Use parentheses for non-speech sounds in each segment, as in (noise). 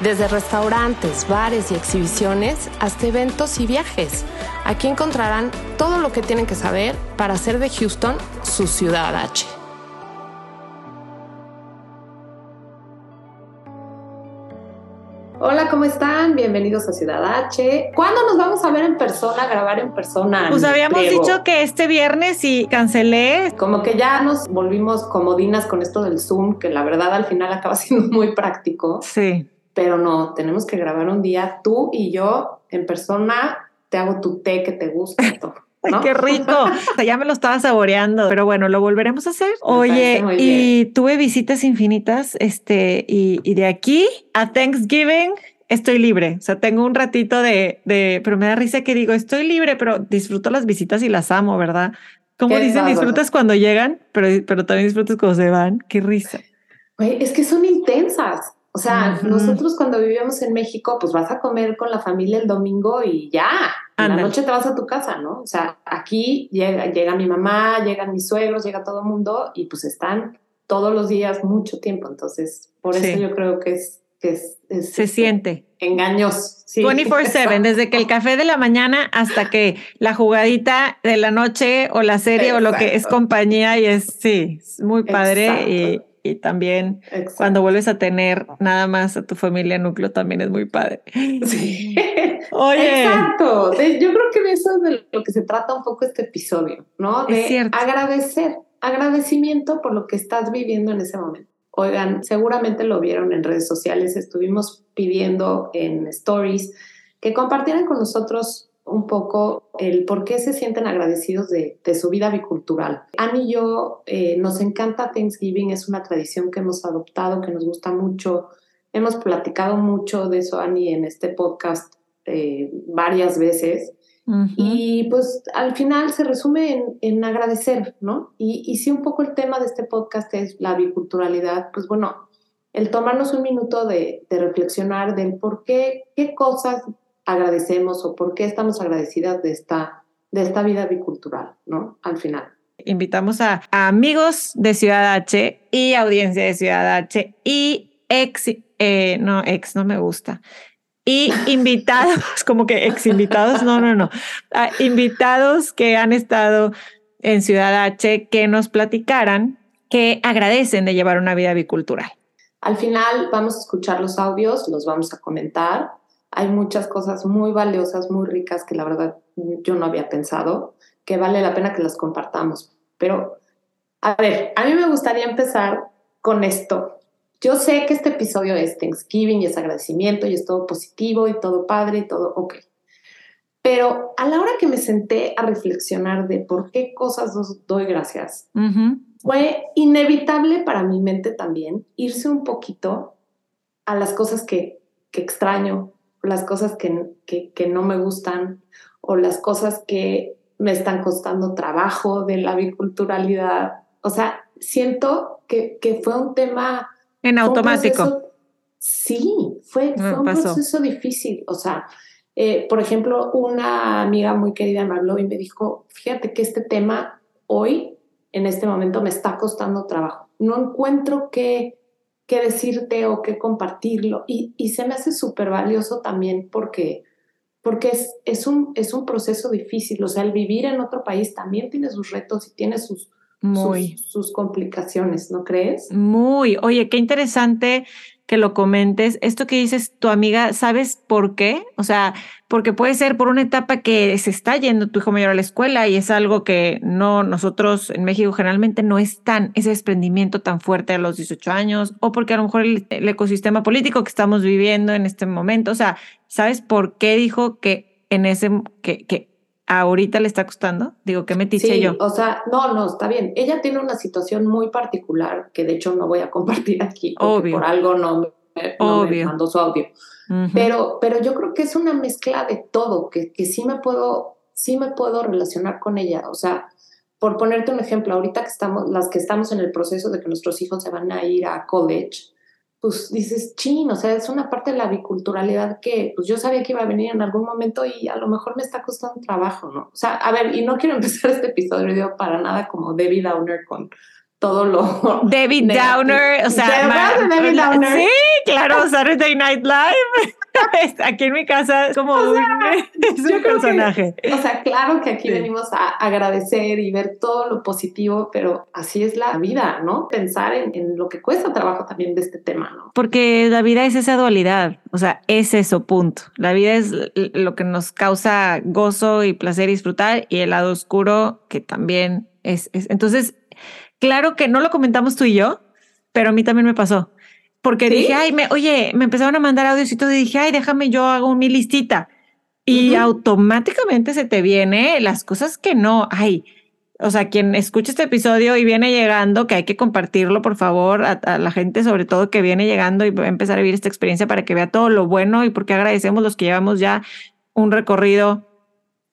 Desde restaurantes, bares y exhibiciones hasta eventos y viajes. Aquí encontrarán todo lo que tienen que saber para hacer de Houston su ciudad H. Hola, ¿cómo están? Bienvenidos a Ciudad H. ¿Cuándo nos vamos a ver en persona, grabar en persona? Pues habíamos dicho que este viernes y cancelé. Como que ya nos volvimos comodinas con esto del Zoom, que la verdad al final acaba (laughs) siendo muy práctico. Sí. Pero no, tenemos que grabar un día tú y yo en persona. Te hago tu té que te gusta. (laughs) qué rico. Ya me lo estaba saboreando, pero bueno, lo volveremos a hacer. Oye, y tuve visitas infinitas, este, y, y de aquí a Thanksgiving estoy libre. O sea, tengo un ratito de, de, pero me da risa que digo, estoy libre, pero disfruto las visitas y las amo, ¿verdad? Como dicen, bárbaro. disfrutas cuando llegan, pero, pero también disfrutas cuando se van. Qué risa. Es que son intensas. O sea, nosotros cuando vivíamos en México, pues vas a comer con la familia el domingo y ya. En la noche te vas a tu casa, ¿no? O sea, aquí llega, llega mi mamá, llegan mis suegros, llega todo el mundo y pues están todos los días mucho tiempo. Entonces, por Sí. eso yo creo que es, que es, es, Se este, siente. engañoso. Sí. 24/7, desde que el (laughs) café de la mañana hasta que la jugadita de la noche o la serie o lo que es compañía y es, sí, es muy padre Exacto. y también Exacto. cuando vuelves a tener nada más a tu familia núcleo también es muy padre. Sí. (laughs) Oye, Exacto. Yo creo que eso es de lo que se trata un poco este episodio, ¿no? Es De cierto. agradecer, agradecimiento por lo que estás viviendo en ese momento. Oigan, seguramente lo vieron en redes sociales, estuvimos pidiendo en stories que compartieran con nosotros un poco el por qué se sienten agradecidos de, de su vida bicultural. Annie y yo eh, nos encanta Thanksgiving, es una tradición que hemos adoptado, que nos gusta mucho. Hemos platicado mucho de eso, Annie, en este podcast eh, varias veces. Y pues al final se resume en, en agradecer, ¿no? Y, y si un poco el tema de este podcast es la biculturalidad, pues bueno, el tomarnos un minuto de, de reflexionar del por qué, qué cosas agradecemos o por qué estamos agradecidas de esta, de esta vida bicultural, ¿no? Al final. invitamos a, a amigos de Ciudad H y audiencia de Ciudad H y ex, eh, no, ex no me gusta. Y (laughs) invitados, como que ex invitados, no, no, no. Ah, invitados que han estado en Ciudad H que nos platicaran que agradecen de llevar una vida bicultural. Al final vamos a escuchar los audios, los vamos a comentar. Hay muchas cosas muy valiosas, muy ricas que la verdad yo no había pensado, que vale la pena que las compartamos. Pero, a ver, a mí me gustaría empezar con esto. Yo sé que este episodio es Thanksgiving y es agradecimiento y es todo positivo y todo padre y todo ok. Pero a la hora que me senté a reflexionar de por qué cosas doy gracias, Ujú. fue inevitable para mi mente también irse un poquito a las cosas que, que extraño, las cosas que, que, que no me gustan o las cosas que me están costando trabajo de la biculturalidad. O sea, siento que, que fue un tema... En automático. proceso- sí, fue, fue un pasó. proceso difícil. O sea, eh, por ejemplo, una amiga muy querida me habló y me dijo, fíjate que este tema hoy, en este momento, me está costando trabajo. No encuentro qué, qué decirte o qué compartirlo. Y, y se me hace súper valioso también porque, porque es, es, un, es un proceso difícil. O sea, el vivir en otro país también tiene sus retos y tiene sus, Muy. sus, sus complicaciones, ¿no crees? Muy, oye, qué interesante que lo comentes. Esto que dices tu amiga, ¿sabes por qué? O sea, porque puede ser por una etapa que se está yendo tu hijo mayor a la escuela y es algo que no, nosotros en México generalmente no es tan, ese desprendimiento tan fuerte a los 18 años, o porque a lo mejor el, ecosistema político que estamos viviendo en este momento, o sea, ¿sabes por qué dijo que en ese, que, que ahorita le está costando? Digo, ¿qué metiche Sí, yo? o sea, no, no, está bien. Ella tiene una situación muy particular que de hecho no voy a (laughs) compartir aquí, Obvio. por algo no me, mandó su audio. pero, pero yo creo que es una mezcla de todo, que, que sí, me puedo, sí me puedo relacionar con ella. O sea, por ponerte un ejemplo, ahorita que estamos, las que estamos en el proceso de que nuestros hijos se van a ir a college, pues dices, chin, o sea, es una parte de la biculturalidad que pues yo sabía que iba a venir en algún momento y a lo mejor me está costando trabajo, ¿no? O sea, a ver, y no quiero (laughs) empezar este episodio para nada como David Downer con todo lo... (laughs) David Downer, o sea... David Downer? Sí, claro, Saturday Night Live. (laughs) aquí en mi casa es como un, (laughs) personaje. o sea, claro que aquí venimos a agradecer y ver todo lo positivo, pero así es la vida, ¿no? Pensar en, en, lo que cuesta trabajo también de este tema, ¿no? Porque la vida es esa dualidad, o sea, es eso, punto. La vida es lo que nos causa gozo y placer y disfrutar y el lado oscuro que también es, es. Entonces, claro que no lo comentamos tú y yo, pero a mí también me pasó. Porque dije, ay, me, oye, me empezaron a mandar audios y todo, y dije, ay, déjame, yo hago mi listita. Y automáticamente se te viene las cosas que no, ay, o sea, quien escucha este episodio y viene llegando, que hay que compartirlo, por favor, a, la gente, sobre todo que viene llegando y va a empezar a vivir esta experiencia para que vea todo lo bueno y porque agradecemos los que llevamos ya un recorrido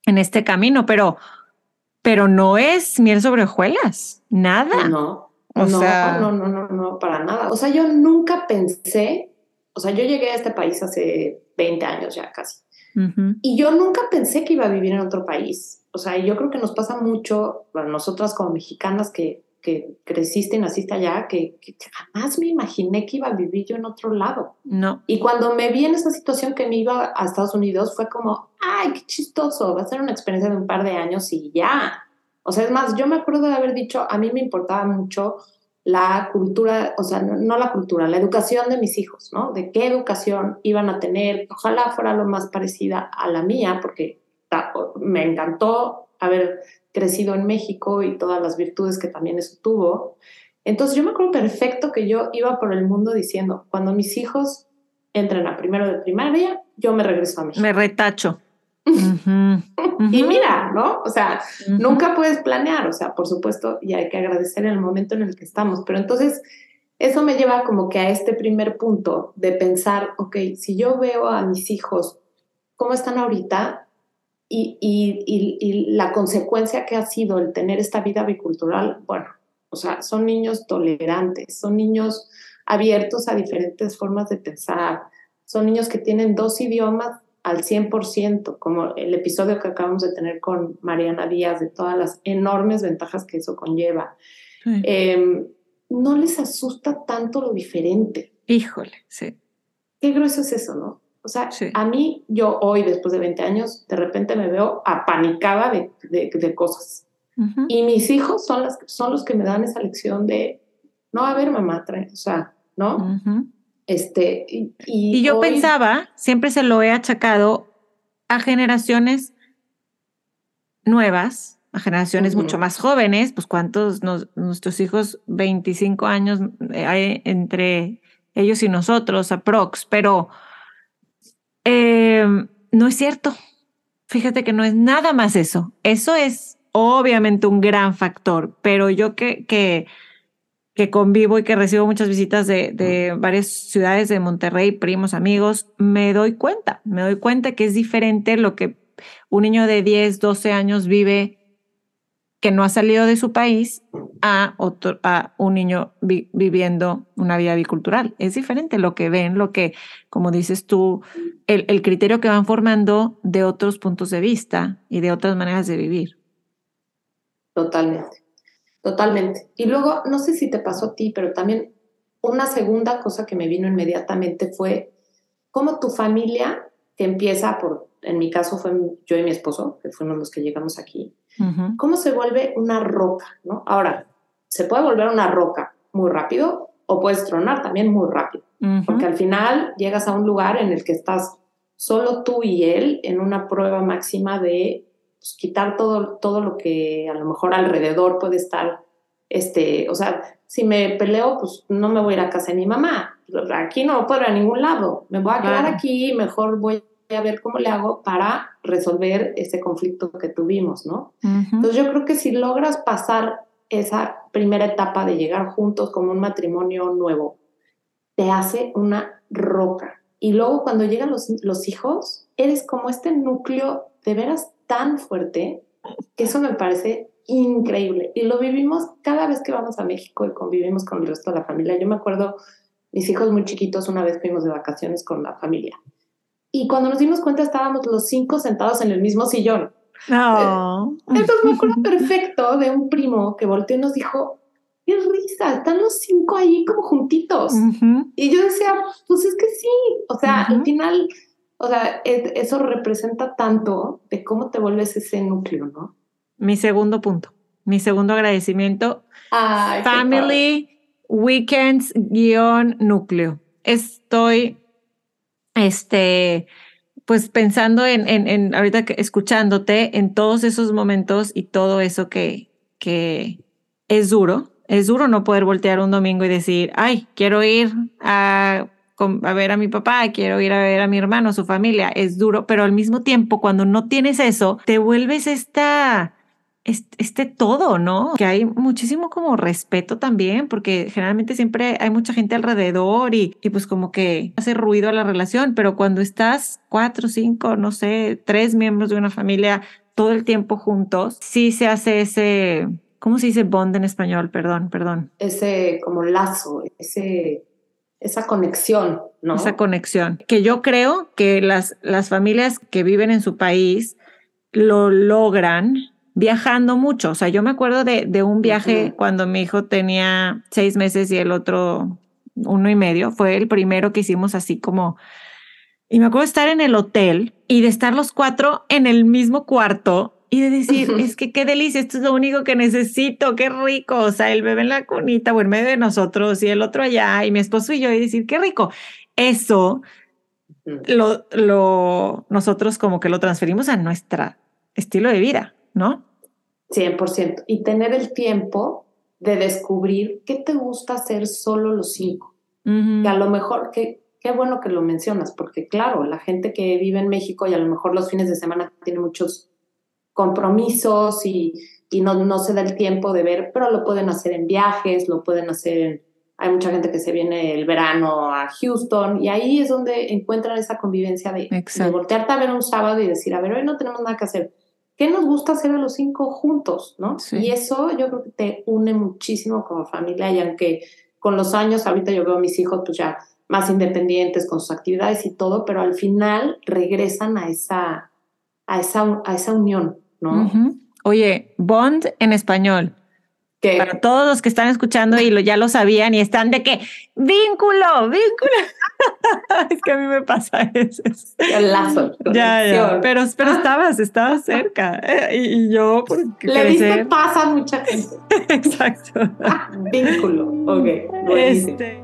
en este camino, pero, pero no es miel sobre hojuelas, nada. No, no, no, no, no, no, para nada. O sea, yo nunca pensé, o sea, yo llegué a este país hace 20 años ya casi. Y yo nunca pensé que iba a vivir en otro país. O sea, yo creo que nos pasa mucho, bueno, nosotras como mexicanas que, que creciste y naciste allá, que, jamás me imaginé que iba a vivir yo en otro lado. No. Y cuando me vi en esa situación que me iba a Estados Unidos, fue como, ay, qué chistoso, va a ser una experiencia de un par de años y ya. O sea, es más, yo me acuerdo de haber dicho, a mí me importaba mucho la cultura, o sea, no, la cultura, la educación de mis hijos, ¿no? De qué educación iban a tener, ojalá fuera lo más parecida a la mía, porque me encantó haber crecido en México y todas las virtudes que también eso tuvo. Entonces yo me acuerdo perfecto que yo iba por el mundo diciendo, cuando mis hijos entren a primero de primaria, yo me regreso a México. Me retacho. (laughs) Y mira, ¿no? O sea, nunca puedes planear, o sea, por supuesto, y hay que agradecer el momento en el que estamos, pero entonces eso me lleva como que a este primer punto de pensar, ok, si yo veo a mis hijos cómo están ahorita y, y, y, la consecuencia que ha sido el tener esta vida bicultural, bueno, o sea, son niños tolerantes, son niños abiertos a diferentes formas de pensar, son niños que tienen dos idiomas al 100%, como el episodio que acabamos de tener con Mariana Díaz, de todas las enormes ventajas que eso conlleva. Em, no les asusta tanto lo diferente. Híjole, sí. Qué grueso es eso, ¿no? O sea, a mí, yo hoy, después de 20 años, de repente me veo apanicada de, de, cosas. Y mis hijos son, las, son los que me dan esa lección de, no, a ver, mamá, trae, o sea, ¿no? Este, y, yo pensaba, siempre se lo he achacado a generaciones nuevas, a generaciones mucho más jóvenes, pues cuántos nuestros hijos, 25 años eh, hay entre ellos y nosotros, aprox, pero em, no es cierto. Fíjate que no es nada más eso. Eso es obviamente un gran factor, pero yo que, que que convivo y que recibo muchas visitas de, de, varias ciudades de Monterrey, primos, amigos, me doy cuenta, me doy cuenta que es diferente lo que un niño de 10, 12 años vive que no ha salido de su país a, a un niño viviendo una vida bicultural. Es diferente lo que ven, lo que, como dices tú, el, el criterio que van formando de otros puntos de vista y de otras maneras de vivir. Totalmente. Totalmente. Y luego, no sé si te pasó a ti, pero también una segunda cosa que me vino inmediatamente fue cómo tu familia, que empieza por, en mi caso fue yo y mi esposo, que fuimos los que llegamos aquí, cómo se vuelve una roca, ¿no? Ahora, se puede volver una roca muy rápido o puedes tronar también muy rápido, porque al final llegas a un lugar en el que estás solo tú y él en una prueba máxima de pues, quitar todo, todo lo que a lo mejor alrededor puede estar, este, o sea, si me peleo, pues no me voy a ir a casa de mi mamá, aquí no puedo ir a ningún lado, me voy a quedar aquí, mejor voy a ver cómo le hago para resolver ese conflicto que tuvimos, ¿no? Entonces yo creo que si logras pasar esa primera etapa de llegar juntos como un matrimonio nuevo te hace una roca. Y luego cuando llegan los, los hijos, eres como este núcleo de veras tan fuerte que eso me parece increíble. Y lo vivimos cada vez que vamos a México y convivimos con el resto de la familia. Yo me acuerdo, mis hijos muy chiquitos, una vez fuimos de vacaciones con la familia. Y cuando nos dimos cuenta estábamos los cinco sentados en el mismo sillón. No. Entonces me acuerdo perfecto de un primo que volteó y nos dijo, qué risa, están los cinco ahí como juntitos. Y yo decía, pues es que sí, o sea, al final, o sea, eso representa tanto de cómo te vuelves ese núcleo, ¿no? Mi segundo punto, mi segundo agradecimiento. Family Weekends guion núcleo. Estoy, este, pues pensando en, en, ahorita que, escuchándote, en todos esos momentos y todo eso que, que es duro, es duro no poder voltear un domingo y decir, ay, quiero ir a, a, ver a mi papá, quiero ir a ver a mi hermano, su familia. Es duro, pero al mismo tiempo, cuando no tienes eso, te vuelves esta, este, todo, ¿no? Que hay muchísimo como respeto también, porque generalmente siempre hay mucha gente alrededor y, y pues como que hace ruido a la relación, pero cuando estás cuatro, cinco, no sé, tres miembros de una familia todo el tiempo juntos, sí se hace ese ¿Cómo se dice bond en español? Perdón, perdón. Ese como lazo, ese, esa conexión, ¿no? Esa conexión. Que yo creo que las, las familias que viven en su país lo logran viajando mucho. O sea, yo me acuerdo de, de un viaje cuando mi hijo tenía seis meses y el otro uno y medio. Fue el primero que hicimos así como... Y me acuerdo de estar en el hotel y de estar los cuatro en el mismo cuarto y de decir, es que qué delicia, esto es lo único que necesito, qué rico, o sea, el bebé en la cunita o en medio de nosotros y el otro allá y mi esposo y yo y decir, qué rico. Eso lo, lo, nosotros como que lo transferimos a nuestro estilo de vida, ¿no? 100%. Y tener el tiempo de descubrir qué te gusta hacer solo los cinco. Que a lo mejor, que, qué bueno que lo mencionas, porque claro, la gente que vive en México y a lo mejor los fines de semana tiene muchos compromisos y, y no, no, se da el tiempo de ver, pero lo pueden hacer en viajes, lo pueden hacer Hay mucha gente que se viene el verano a Houston y ahí es donde encuentran esa convivencia de, de, voltearte a ver un sábado y decir, a ver, hoy no tenemos nada que hacer. ¿Qué nos gusta hacer a los cinco juntos? ¿no? Y eso yo creo que te une muchísimo como familia y aunque con los años, ahorita yo veo a mis hijos pues ya más independientes con sus actividades y todo, pero al final regresan a esa, a esa, a esa unión, Oye, Bond en español. Para todos los que están escuchando y lo, ya lo sabían y están de que vínculo, vínculo. (laughs) es que a mí me pasa eso. El lazo. Ya, ya. Pero, pero ah. estabas, estabas cerca. Eh, y, yo, porque Le diste pasa a mucha gente. (laughs) Exacto. Ah, vínculo. Ok. Este.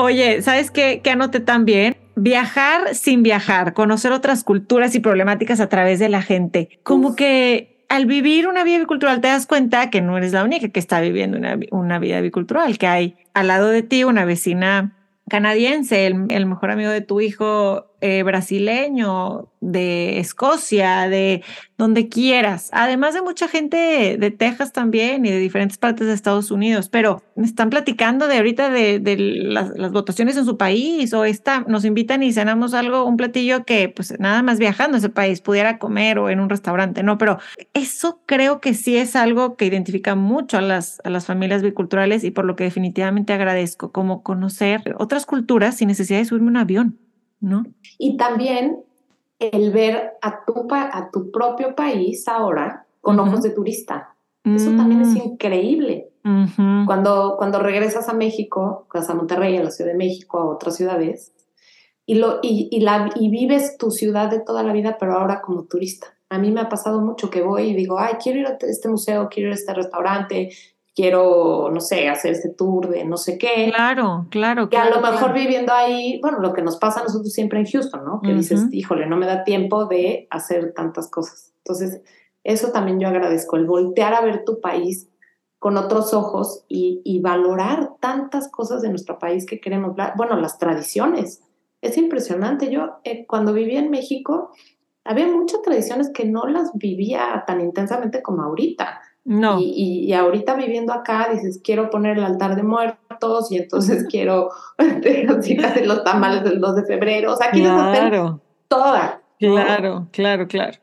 Oye, ¿sabes qué, qué anoté también? Viajar sin viajar, conocer otras culturas y problemáticas a través de la gente. Como que al vivir una vida bicultural te das cuenta que no eres la única que está viviendo una, una vida bicultural, que hay al lado de ti una vecina canadiense, el, el mejor amigo de tu hijo eh, brasileño, de Escocia, de donde quieras, además de mucha gente de, Texas también y de diferentes partes de Estados Unidos, pero me están platicando de ahorita de, las, votaciones en su país o esta, nos invitan y cenamos algo, un platillo que pues nada más viajando a ese país pudiera comer o en un restaurante, ¿no? Pero eso creo que sí es algo que identifica mucho a las, a las familias biculturales y por lo que definitivamente agradezco, como conocer otras culturas sin necesidad de subirme un avión. ¿No? Y también el ver a tu, a tu propio país ahora con ojos de turista. Eso también es mm. increíble. cuando, cuando regresas a México, a Monterrey, a la Ciudad de México, a otras ciudades, y, lo, y, y, la, y vives tu ciudad de toda la vida, pero ahora como turista. A mí me ha pasado mucho que voy y digo, ay, quiero ir a este museo, quiero ir a este restaurante, quiero, no sé, hacer este tour de no sé qué. Claro, claro. Que a lo mejor viviendo ahí, bueno, lo que nos pasa a nosotros siempre en Houston, ¿no? Que dices, híjole, no me da tiempo de hacer tantas cosas. Entonces, eso también yo agradezco, el voltear a ver tu país con otros ojos y, y valorar tantas cosas de nuestro país que queremos, bueno, las tradiciones. Es impresionante. Yo, eh, cuando viví en México, había muchas tradiciones que no las vivía tan intensamente como ahorita. No. Y, y, ahorita viviendo acá dices, quiero poner el altar de muertos y entonces (laughs) quiero (laughs) hacer los tamales del 2 de febrero. O sea, quieres claro. toda. Claro, claro, claro.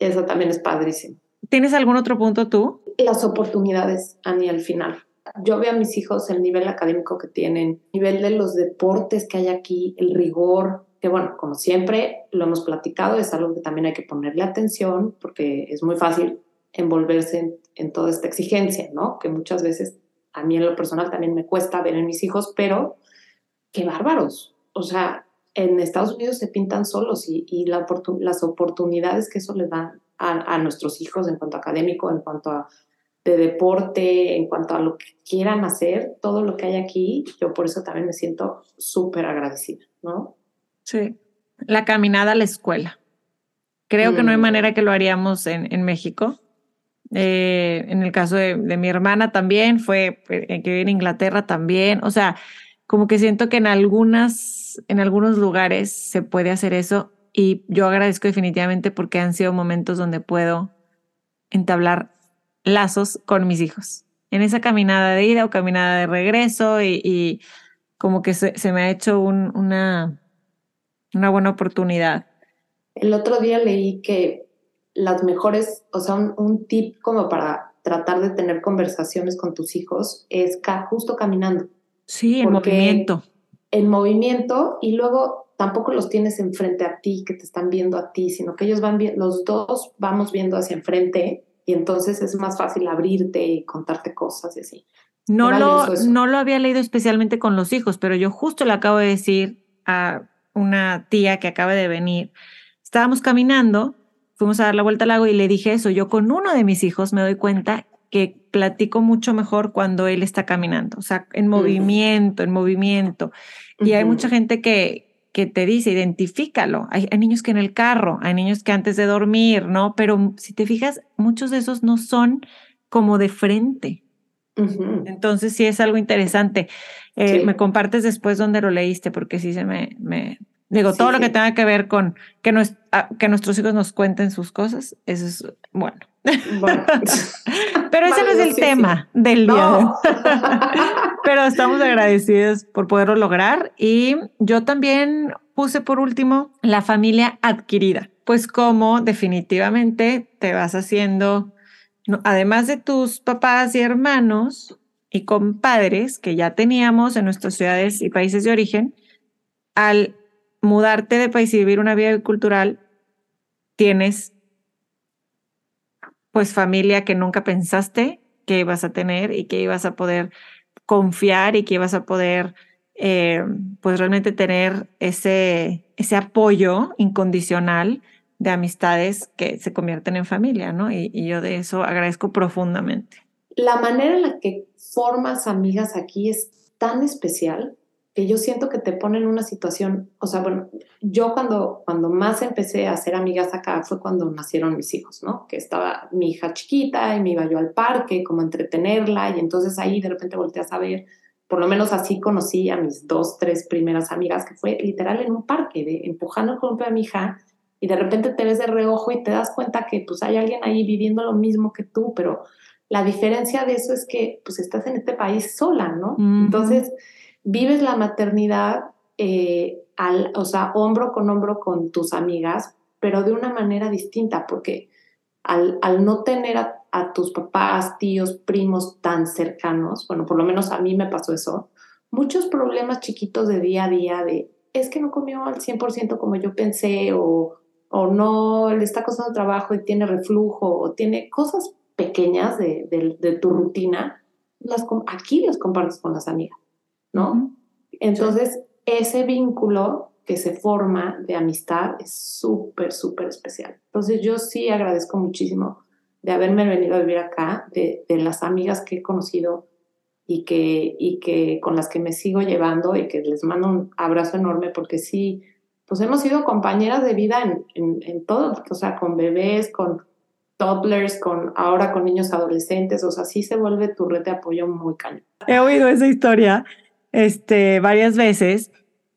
Eso también es padrísimo. ¿Tienes algún otro punto tú? Las oportunidades, Ani, al final. Yo veo a mis hijos el nivel académico que tienen, el nivel de los deportes que hay aquí, el rigor, que bueno, como siempre lo hemos platicado, es algo que también hay que ponerle atención porque es muy fácil envolverse en, toda esta exigencia, ¿no? Que muchas veces a mí en lo personal también me cuesta ver en mis hijos, pero qué bárbaros. O sea, en Estados Unidos se pintan solos y, y la las oportunidades que eso les da a, a, nuestros hijos en cuanto a académico, en cuanto a de deporte, en cuanto a lo que quieran hacer, todo lo que hay aquí, yo por eso también me siento súper agradecida, ¿no? Sí, la caminada a la escuela. Creo que no hay mm. manera que lo haríamos en, en México. Eh, en el caso de, mi hermana también, fue eh, que vive en Inglaterra también. O sea, como que siento que en algunas, en algunos lugares se puede hacer eso y yo agradezco definitivamente porque han sido momentos donde puedo entablar lazos con mis hijos. En esa caminada de ida o caminada de regreso y, como que se, me ha hecho una, una buena oportunidad. El otro día leí que las mejores, o sea, un, tip como para tratar de tener conversaciones con tus hijos es justo caminando. Sí, en movimiento. En movimiento y luego tampoco los tienes enfrente a ti, que te están viendo a ti, sino que ellos van, los dos vamos viendo hacia enfrente y entonces es más fácil abrirte y contarte cosas y así. No lo, no lo había leído especialmente con los hijos, pero yo justo le acabo de decir a una tía que acaba de venir, estábamos caminando, fuimos a dar la vuelta al lago y le dije eso, yo con uno de mis hijos me doy cuenta que platico mucho mejor cuando él está caminando, o sea, en movimiento, en movimiento. Y hay mucha gente que, que te dice, identifícalo. Hay, niños que en el carro, hay niños que antes de dormir, ¿no? Pero si te fijas, muchos de esos no son como de frente. Entonces sí es algo interesante. Eh, me compartes después dónde lo leíste, porque sí se me, me digo, todo lo que tenga que ver con que, ah, que nuestros hijos nos cuenten sus cosas, eso es bueno. bueno. (laughs) Pero ese no es el tema del día. (laughs) Pero estamos agradecidos por poderlo lograr. Y yo también puse por último la familia adquirida. Pues como definitivamente te vas haciendo, además de tus papás y hermanos y compadres que ya teníamos en nuestras ciudades y países de origen, al mudarte de país y vivir una vida cultural, tienes pues familia que nunca pensaste que ibas a tener y que ibas a poder confiar y que ibas a poder eh, pues realmente tener ese, ese apoyo incondicional de amistades que se convierten en familia, ¿no? Y, y yo de eso agradezco profundamente. La manera en la que formas amigas aquí es tan especial que yo siento que te pone en una situación, o sea, bueno, yo cuando, cuando más empecé a hacer amigas acá fue cuando nacieron mis hijos, ¿no? Que estaba mi hija chiquita y me iba yo al parque, como a entretenerla, y entonces ahí de repente volteé a ver, por lo menos así conocí a mis dos, tres primeras amigas, que fue literal en un parque, de, empujando el columpio a mi hija, y de repente te ves de reojo y te das cuenta que pues hay alguien ahí viviendo lo mismo que tú, pero la diferencia de eso es que pues estás en este país sola, ¿no? Entonces vives la maternidad, eh, al, o sea, hombro con hombro con tus amigas, pero de una manera distinta, porque al, al no tener a, tus papás, tíos, primos tan cercanos, bueno, por lo menos a mí me pasó eso, muchos problemas chiquitos de día a día de, es que no comió al 100% como yo pensé, o, o no le está costando trabajo y tiene reflujo, o tiene cosas pequeñas de, de, de tu rutina, las, aquí las compartes con las amigas. ¿No? Entonces, ese vínculo que se forma de amistad es súper, súper especial. Entonces, yo sí agradezco muchísimo de haberme venido a vivir acá, de, las amigas que he conocido y que, y que con las que me sigo llevando y que les mando un abrazo enorme porque sí, pues hemos sido compañeras de vida en, en, en todo, o sea, con bebés, con toddlers, con ahora con niños adolescentes, o sea, sí se vuelve tu red de apoyo muy cañón. He oído esa historia este, varias veces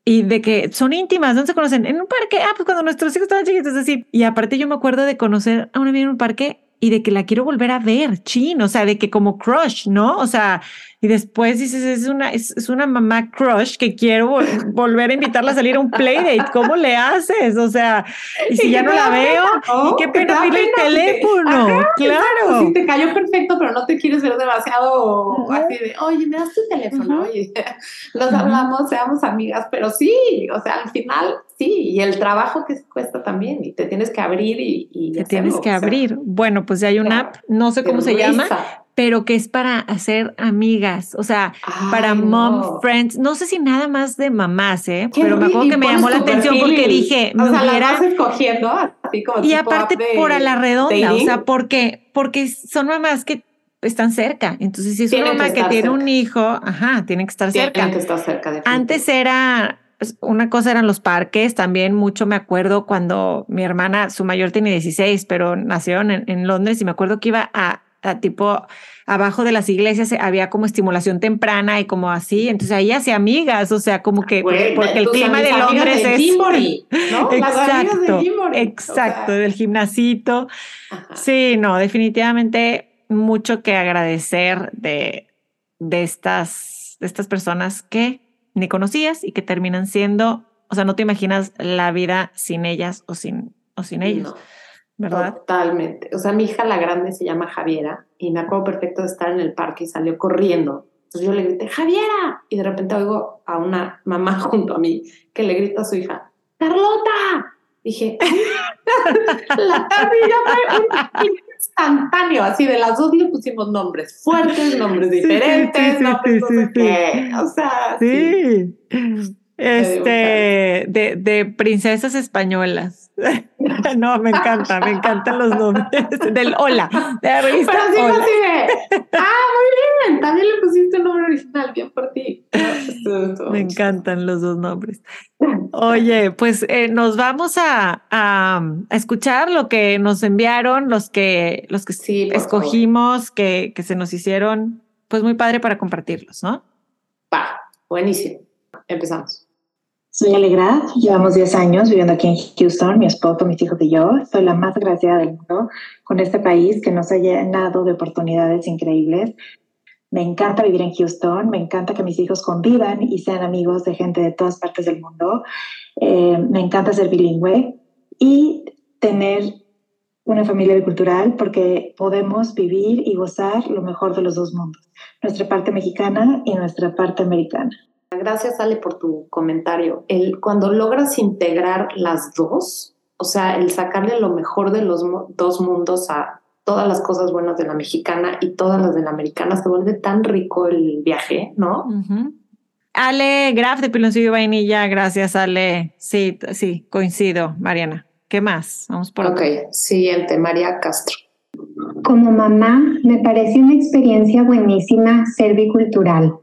y de que son íntimas, ¿dónde se conocen? En un parque, ah, pues cuando nuestros hijos estaban chiquitos, decir, y aparte yo me acuerdo de conocer a una amiga en un parque y de que la quiero volver a ver, chin, o sea, de que como crush, ¿no? O sea, y después dices, es una, es, es una mamá crush que quiero volver a invitarla a salir a un playdate, ¿cómo le haces? O sea, y si ya no la veo, y qué pena pedir el teléfono, claro. Si te cayó perfecto, pero no te quieres ver demasiado así de, oye, me das tu teléfono, oye, (laughs) nos hablamos, seamos amigas, pero sí, o sea, al final sí, y el trabajo que cuesta también, y te tienes que abrir y... y te tienes que abrir. Bueno, pues ya hay una app, no sé cómo se llama, pero que es para hacer amigas, o sea, para mom friends. No sé si nada más de mamás, ¿eh? pero me acuerdo que me llamó la atención porque dije, o me sea, hubiera... escogiendo así como Y aparte por a la redonda, o sea, porque porque son mamás que están cerca. Entonces, si es una mamá que, tiene un hijo, ajá, tiene que estar cerca. Tienen que estar cerca. Antes era pues, una cosa eran los parques, también mucho me acuerdo cuando mi hermana, su mayor tiene 16, pero nació en, en Londres y me acuerdo que iba a tipo abajo de las iglesias había como estimulación temprana y como así, entonces ahí hacía amigas, o sea, como que porque el clima de Londres es (laughs) ¿no? exacto, exacto, del gimnasito. Sí, no, definitivamente mucho que agradecer de, de estas de estas personas que ni conocías y que terminan siendo, o sea, no te imaginas la vida sin ellas o sin o sin ellos. ¿Verdad? Totalmente. O sea, mi hija la grande se llama Javiera y me acuerdo perfecto de estar en el parque y salió corriendo. Entonces yo le grité, Javiera. Y de repente oigo a una mamá (laughs) junto a mí que le grita a su hija, Carlota. Dije, la Javiera fue (laughs) instantáneo, así de las dos le pusimos nombres fuertes, nombres diferentes, nombres O sea, sí. Este, de, de princesas españolas. (laughs) no, me encanta, me encantan los nombres del hola, de la revista Pero sí, hola. Así ah, muy bien, también le pusiste un nombre original, bien por ti. me encantan los dos nombres. (laughs) Oye, pues eh, nos vamos a, a, escuchar lo que nos enviaron, los que, los que sí, escogimos, que, que se nos hicieron, pues muy padre para compartirlos, ¿no? Va, buenísimo. Empezamos. Soy Alegrad, llevamos 10 años viviendo aquí en Houston, mi esposo, mis hijos y yo. Soy la más agraciada del mundo con este país que nos ha llenado de oportunidades increíbles. Me encanta vivir en Houston, me encanta que mis hijos convivan y sean amigos de gente de todas partes del mundo. Eh, me encanta ser bilingüe y tener una familia bicultural porque podemos vivir y gozar lo mejor de los dos mundos, nuestra parte mexicana y nuestra parte americana. Gracias, Ale, por tu comentario. El, cuando logras integrar las dos, o sea, el sacarle lo mejor de los dos mundos a todas las cosas buenas de la mexicana y todas las de la americana, se vuelve tan rico el viaje, ¿no? Ale Graf de Piloncillo Vainilla, gracias, Ale. Sí, sí, coincido, Mariana. ¿Qué más? Vamos por Ok, siguiente, María Castro. Como mamá, me parece una experiencia buenísima ser bicultural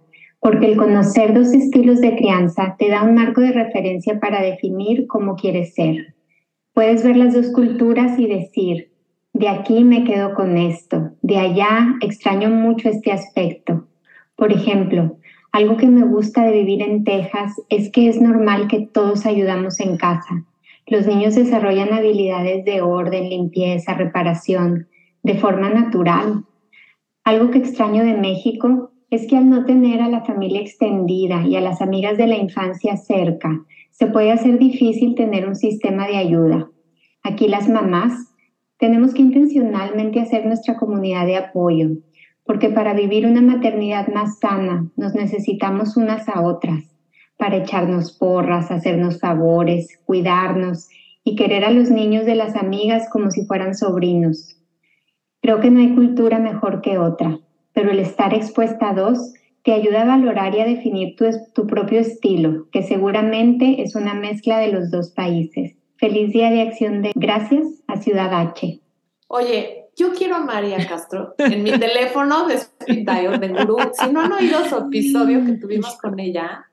porque el conocer dos estilos de crianza te da un marco de referencia para definir cómo quieres ser. Puedes ver las dos culturas y decir, de aquí me quedo con esto, de allá extraño mucho este aspecto. Por ejemplo, algo que me gusta de vivir en Texas es que es normal que todos ayudamos en casa. Los niños desarrollan habilidades de orden, limpieza, reparación, de forma natural. Algo que extraño de México es que al no tener a la familia extendida y a las amigas de la infancia cerca, se puede hacer difícil tener un sistema de ayuda. Aquí las mamás tenemos que intencionalmente hacer nuestra comunidad de apoyo, porque para vivir una maternidad más sana nos necesitamos unas a otras, para echarnos porras, hacernos favores, cuidarnos y querer a los niños de las amigas como si fueran sobrinos. Creo que no hay cultura mejor que otra pero el estar expuesta a dos te ayuda a valorar y a definir tu, tu propio estilo, que seguramente es una mezcla de los dos países. Feliz Día de Acción de Gracias a Ciudad H. Oye, yo quiero a María Castro en mi (laughs) teléfono de Speed de Guru. Si no han oído su episodio que tuvimos con ella,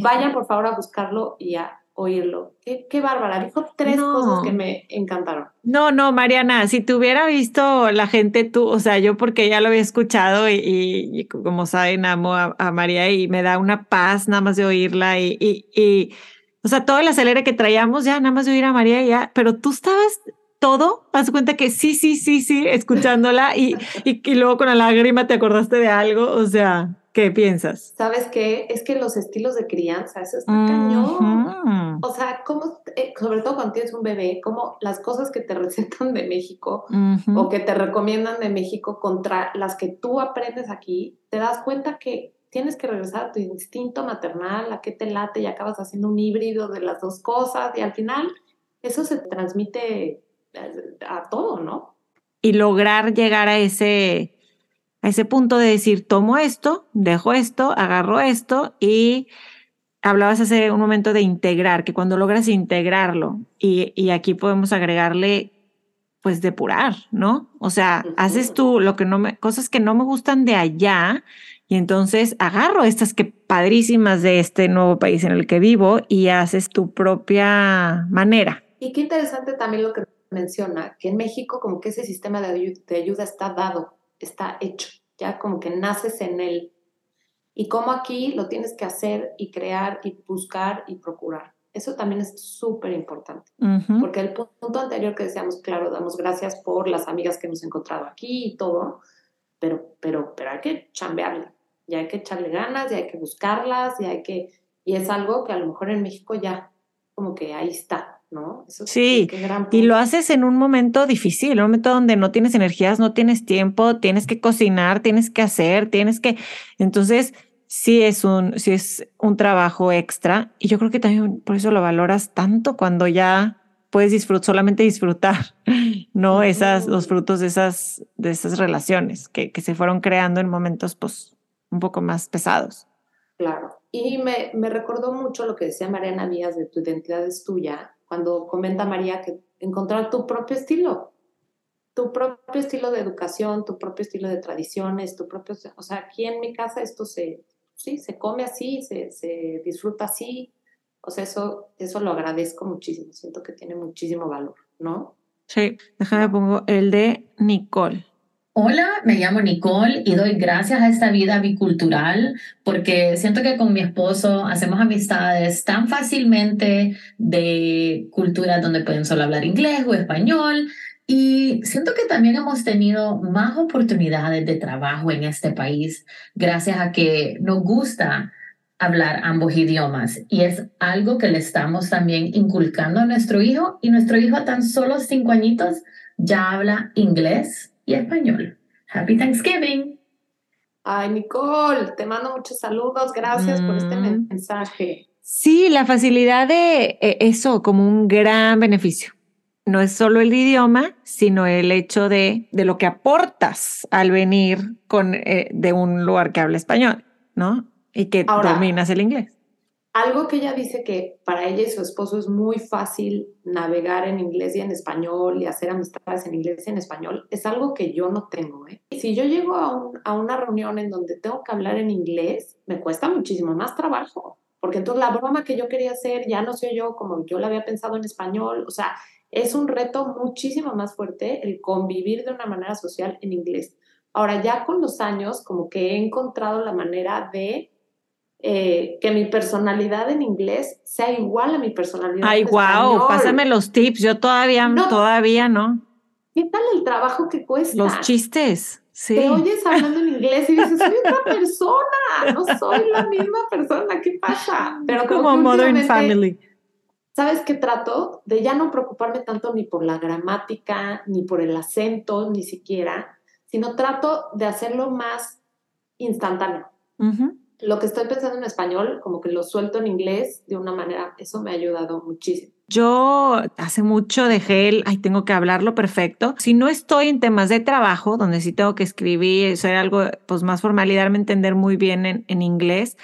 vayan por favor a buscarlo y a oírlo. Qué, qué bárbara. Dijo tres No. cosas que me encantaron. No, no, Mariana, si te hubiera visto la gente tú, o sea, yo porque ya lo había escuchado y, y- y como saben, amo a, a María y me da una paz nada más de oírla y, y, o sea, todo el acelere que traíamos ya nada más de oír a María ya, pero tú estabas todo, haz cuenta que sí, sí, sí, sí, escuchándola y, y, y luego con la lágrima te acordaste de algo, o sea, ¿qué piensas? ¿Sabes qué? Es que los estilos de crianza, eso está cañón. O sea, cómo, eh, sobre todo cuando tienes un bebé, como las cosas que te (laughs) recetan de México o que te recomiendan de México contra las que tú aprendes aquí, te das cuenta que tienes que regresar a tu instinto maternal, a qué te late y acabas haciendo un híbrido de las dos cosas y al final eso se transmite a, a todo, ¿no? y lograr llegar a ese, a ese punto de decir, tomo esto, dejo esto, agarro esto y hablabas hace un momento de integrar, que cuando logras integrarlo y, y aquí podemos agregarle pues depurar, ¿no? O sea, haces tú lo que no me, cosas que no me gustan de allá y entonces agarro estas que padrísimas de este nuevo país en el que vivo y haces tu propia manera. Y qué interesante también lo que menciona, que en México como que ese sistema de ayuda está dado, está hecho, ya como que naces en él. Y como aquí lo tienes que hacer y crear y buscar y procurar. Eso también es súper importante, porque el pu- punto anterior que decíamos, claro, damos gracias por las amigas que hemos encontrado aquí y todo, pero, pero, pero hay que chambearle, ya hay que echarle ganas, ya hay que buscarlas, ya hay que, y es algo que a lo mejor en México ya como que ahí está, ¿no? Eso Sí, gran Y lo haces en un momento difícil, un momento donde no tienes energías, no tienes tiempo, tienes que cocinar, tienes que hacer, tienes que. Entonces, sí es un, sí es un trabajo extra. Y yo creo que también por eso lo valoras tanto cuando ya puedes disfrutar, solamente disfrutar, (laughs) ¿no? Esas, los frutos de esas, de esas relaciones que, que se fueron creando en momentos, pues, un poco más pesados. Claro. Y me, me recordó mucho lo que decía Mariana Díaz de tu identidad es tuya, cuando comenta María que encontrar tu propio estilo, tu propio estilo de educación, tu propio estilo de tradiciones, tu propio, o sea, aquí en mi casa esto se, sí, se come así, se, se disfruta así, o sea, eso, eso lo agradezco muchísimo, siento que tiene muchísimo valor, ¿no? Sí, déjame pongo el de Nicole. Hola, me llamo Nicole y doy gracias a esta vida bicultural porque siento que con mi esposo hacemos amistades tan fácilmente de culturas donde pueden solo hablar inglés o español y siento que también hemos tenido más oportunidades de trabajo en este país gracias a que nos gusta hablar ambos idiomas y es algo que le estamos también inculcando a nuestro hijo y nuestro hijo a tan solo cinco añitos ya habla inglés y español. Happy Thanksgiving. Ay, Nicole, te mando muchos saludos, gracias por este Mm. mensaje. Sí, la facilidad de eh, eso como un gran beneficio. No es solo el idioma, sino el hecho de, de lo que aportas al venir con, eh, de un lugar que habla español, ¿no? Y que Ahora- dominas el inglés. Algo que ella dice que para ella y su esposo es muy fácil navegar en inglés y en español y hacer amistades en inglés y en español, es algo que yo no tengo. ¿eh? Si yo llego a, un- a una reunión en donde tengo que hablar en inglés, me cuesta muchísimo más trabajo, porque entonces la broma que yo quería hacer ya no soy yo como yo la había pensado en español, o sea, es un reto muchísimo más fuerte el convivir de una manera social en inglés. Ahora, ya con los años, como que he encontrado la manera de eh, que mi personalidad en inglés sea igual a mi personalidad Ay, en wow, español. pásame los tips. Yo todavía, No. todavía no. ¿Qué tal el trabajo que cuesta? Los chistes. Sí. Te oyes hablando en inglés y dices, soy otra (laughs) persona, no soy la misma persona, ¿qué pasa? Pero como, Modern Family. ¿Sabes qué trato? De ya no preocuparme tanto ni por la gramática, ni por el acento, ni siquiera, sino trato de hacerlo más instantáneo. Ujú. Lo que estoy pensando en español, como que lo suelto en inglés de una manera, eso me ha ayudado muchísimo. Yo hace mucho dejé el, ay, tengo que hablarlo perfecto. Si no estoy en temas de trabajo, donde sí tengo que escribir, ser algo pues más formal y darme a entender muy bien en, en inglés,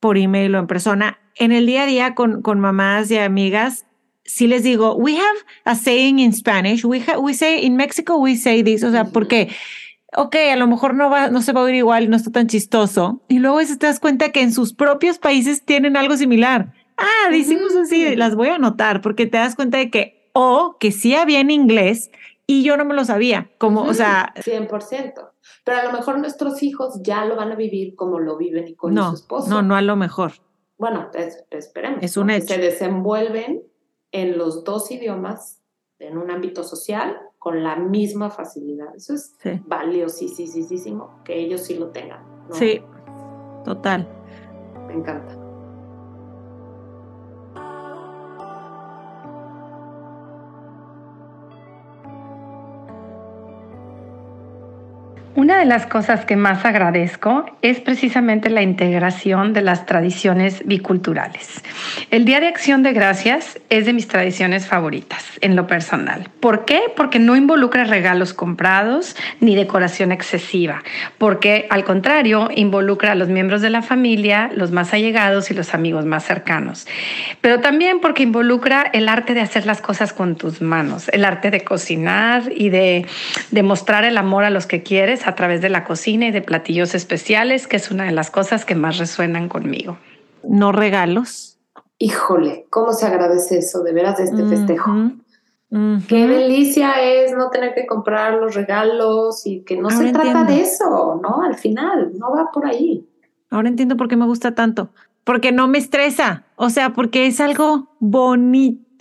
por email o en persona, en el día a día con, con mamás y amigas, sí les digo, we have a saying in Spanish, we, we say, in Mexico we say this, o sea, porque, ok, a lo mejor no, va, no se va a oír igual, no está tan chistoso, y luego te das cuenta que en sus propios países tienen algo similar. ah, decimos así, las voy a anotar porque te das cuenta de que, o que sí había en inglés y yo no me lo sabía, como, o sea. 100%. Pero a lo mejor nuestros hijos ya lo van a vivir como lo viven y con su esposo. No, no a lo mejor. Bueno, esperemos. Es un hecho. se desenvuelven en los dos idiomas en un ámbito social con la misma facilidad. Eso es valiosísimo que ellos sí lo tengan. Sí, total. Me encanta. De las cosas que más agradezco es precisamente la integración de las tradiciones biculturales. El Día de Acción de Gracias es de mis tradiciones favoritas en lo personal. ¿Por qué? Porque no involucra regalos comprados ni decoración excesiva, porque al contrario involucra a los miembros de la familia, los más allegados y los amigos más cercanos. Pero también porque involucra el arte de hacer las cosas con tus manos, el arte de cocinar y de demostrar el amor a los que quieres a través de la cocina y de platillos especiales, que es una de las cosas que más resuenan conmigo. No regalos. Híjole, ¿cómo se agradece eso de veras de este festejo? Qué delicia es no tener que comprar los regalos y que no se trata de eso, ¿no? Al final, no va por ahí. Ahora entiendo por qué me gusta tanto. Porque no me estresa. O sea, porque es algo bonito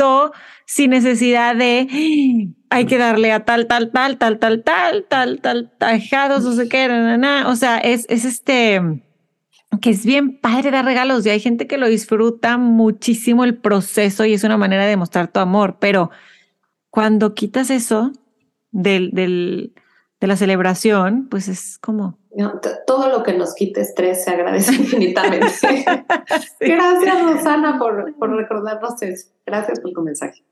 sin necesidad de hay que darle a tal, tal, tal, tal, tal, tal, tal, tal, tajados, no sé qué, na, o sea, es, es este, que es bien padre dar regalos y hay gente que lo disfruta muchísimo el proceso y es una manera de mostrar tu amor, pero cuando quitas eso del, de la celebración, pues es como... todo lo que nos quite estrés se agradece (laughs) infinitamente. (laughs) Gracias, Rosana, por, por recordarnos eso. Gracias por tu mensaje.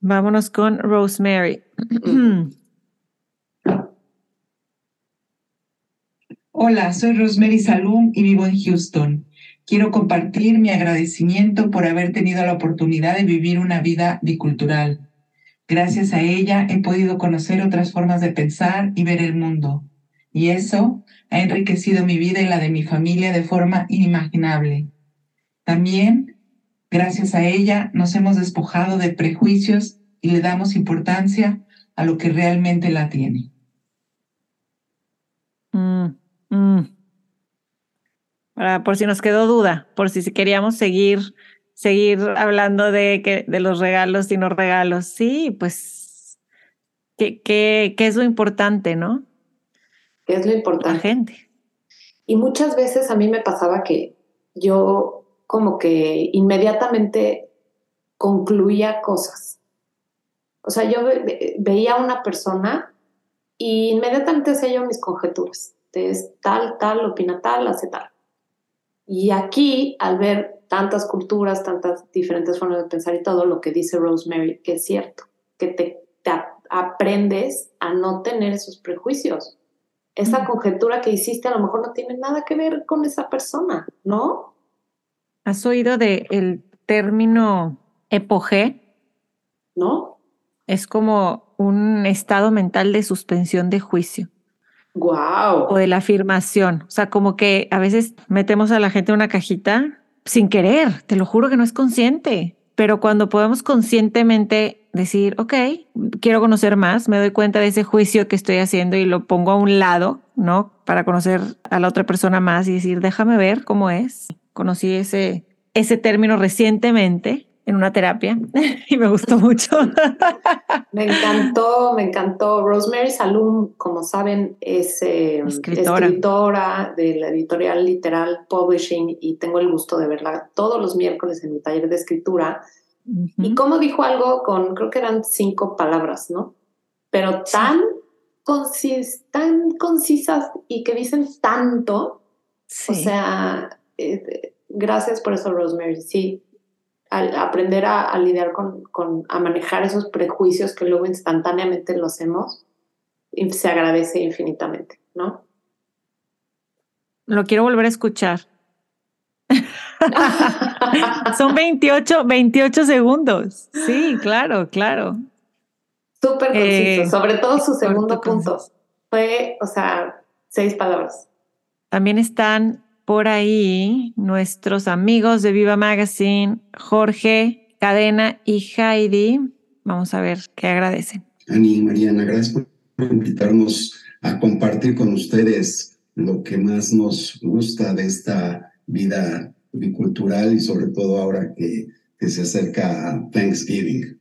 Vámonos con Rosemary. (clears throat) Hola, soy Rosemary Salum y vivo en Houston. Quiero compartir mi agradecimiento por haber tenido la oportunidad de vivir una vida bicultural. Gracias a ella he podido conocer otras formas de pensar y ver el mundo. Y eso ha enriquecido mi vida y la de mi familia de forma inimaginable. También Gracias a ella nos hemos despojado de prejuicios y le damos importancia a lo que realmente la tiene. Mm, mm. por si nos quedó duda, por si queríamos seguir, seguir hablando de, que, de los regalos y no regalos. Sí, pues, ¿qué, qué, qué es lo importante, no? ¿Qué es lo importante? La gente. Y muchas veces a mí me pasaba que yo como que inmediatamente concluía cosas. O sea, yo veía a una persona y inmediatamente hacía yo mis conjeturas. Es tal, tal, opina tal, hace tal. Y aquí, al ver tantas culturas, tantas diferentes formas de pensar y todo lo que dice Rosemary, que es cierto, que te, aprendes a no tener esos prejuicios. Esa conjetura que hiciste a lo mejor no tiene nada que ver con esa persona, ¿no? ¿Has oído del el término epogé? ¿No? Es como un estado mental de suspensión de juicio. Wow. O de la afirmación. O sea, como que a veces metemos a la gente en una cajita sin querer. Te lo juro que no es consciente. Pero cuando podemos conscientemente decir, ok, quiero conocer más, me doy cuenta de ese juicio que estoy haciendo y lo pongo a un lado, ¿no? Para conocer a la otra persona más y decir, déjame ver cómo es conocí ese, ese término recientemente en una terapia (laughs) y me gustó mucho. (laughs) Me encantó, me encantó. Rosemary Salum, como saben, es eh, escritora. de la editorial Literal Publishing y tengo el gusto de verla todos los miércoles en mi taller de escritura. Y como dijo algo con, creo que eran cinco palabras, ¿no? Pero tan, tan concisas y que dicen tanto. O sea, eh, gracias por eso, Rosemary. Sí, al aprender a, lidiar con, con, a manejar esos prejuicios que luego instantáneamente lo hacemos, se agradece infinitamente, ¿no? Lo quiero volver a escuchar. (laughs) Son 28, 28 segundos. Sí, claro, claro. Súper conciso, eh, sobre todo su segundo punto. Fue, o sea, seis palabras. También están por ahí nuestros amigos de Viva Magazine, Jorge, Cadena y Heidi. Vamos a ver qué agradecen. Ani y Mariana, gracias por invitarnos a compartir con ustedes lo que más nos gusta de esta vida bicultural y sobre todo ahora que, que se acerca Thanksgiving.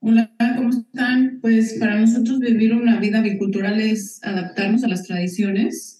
Hola, ¿cómo están? Pues para nosotros vivir una vida bicultural es adaptarnos a las tradiciones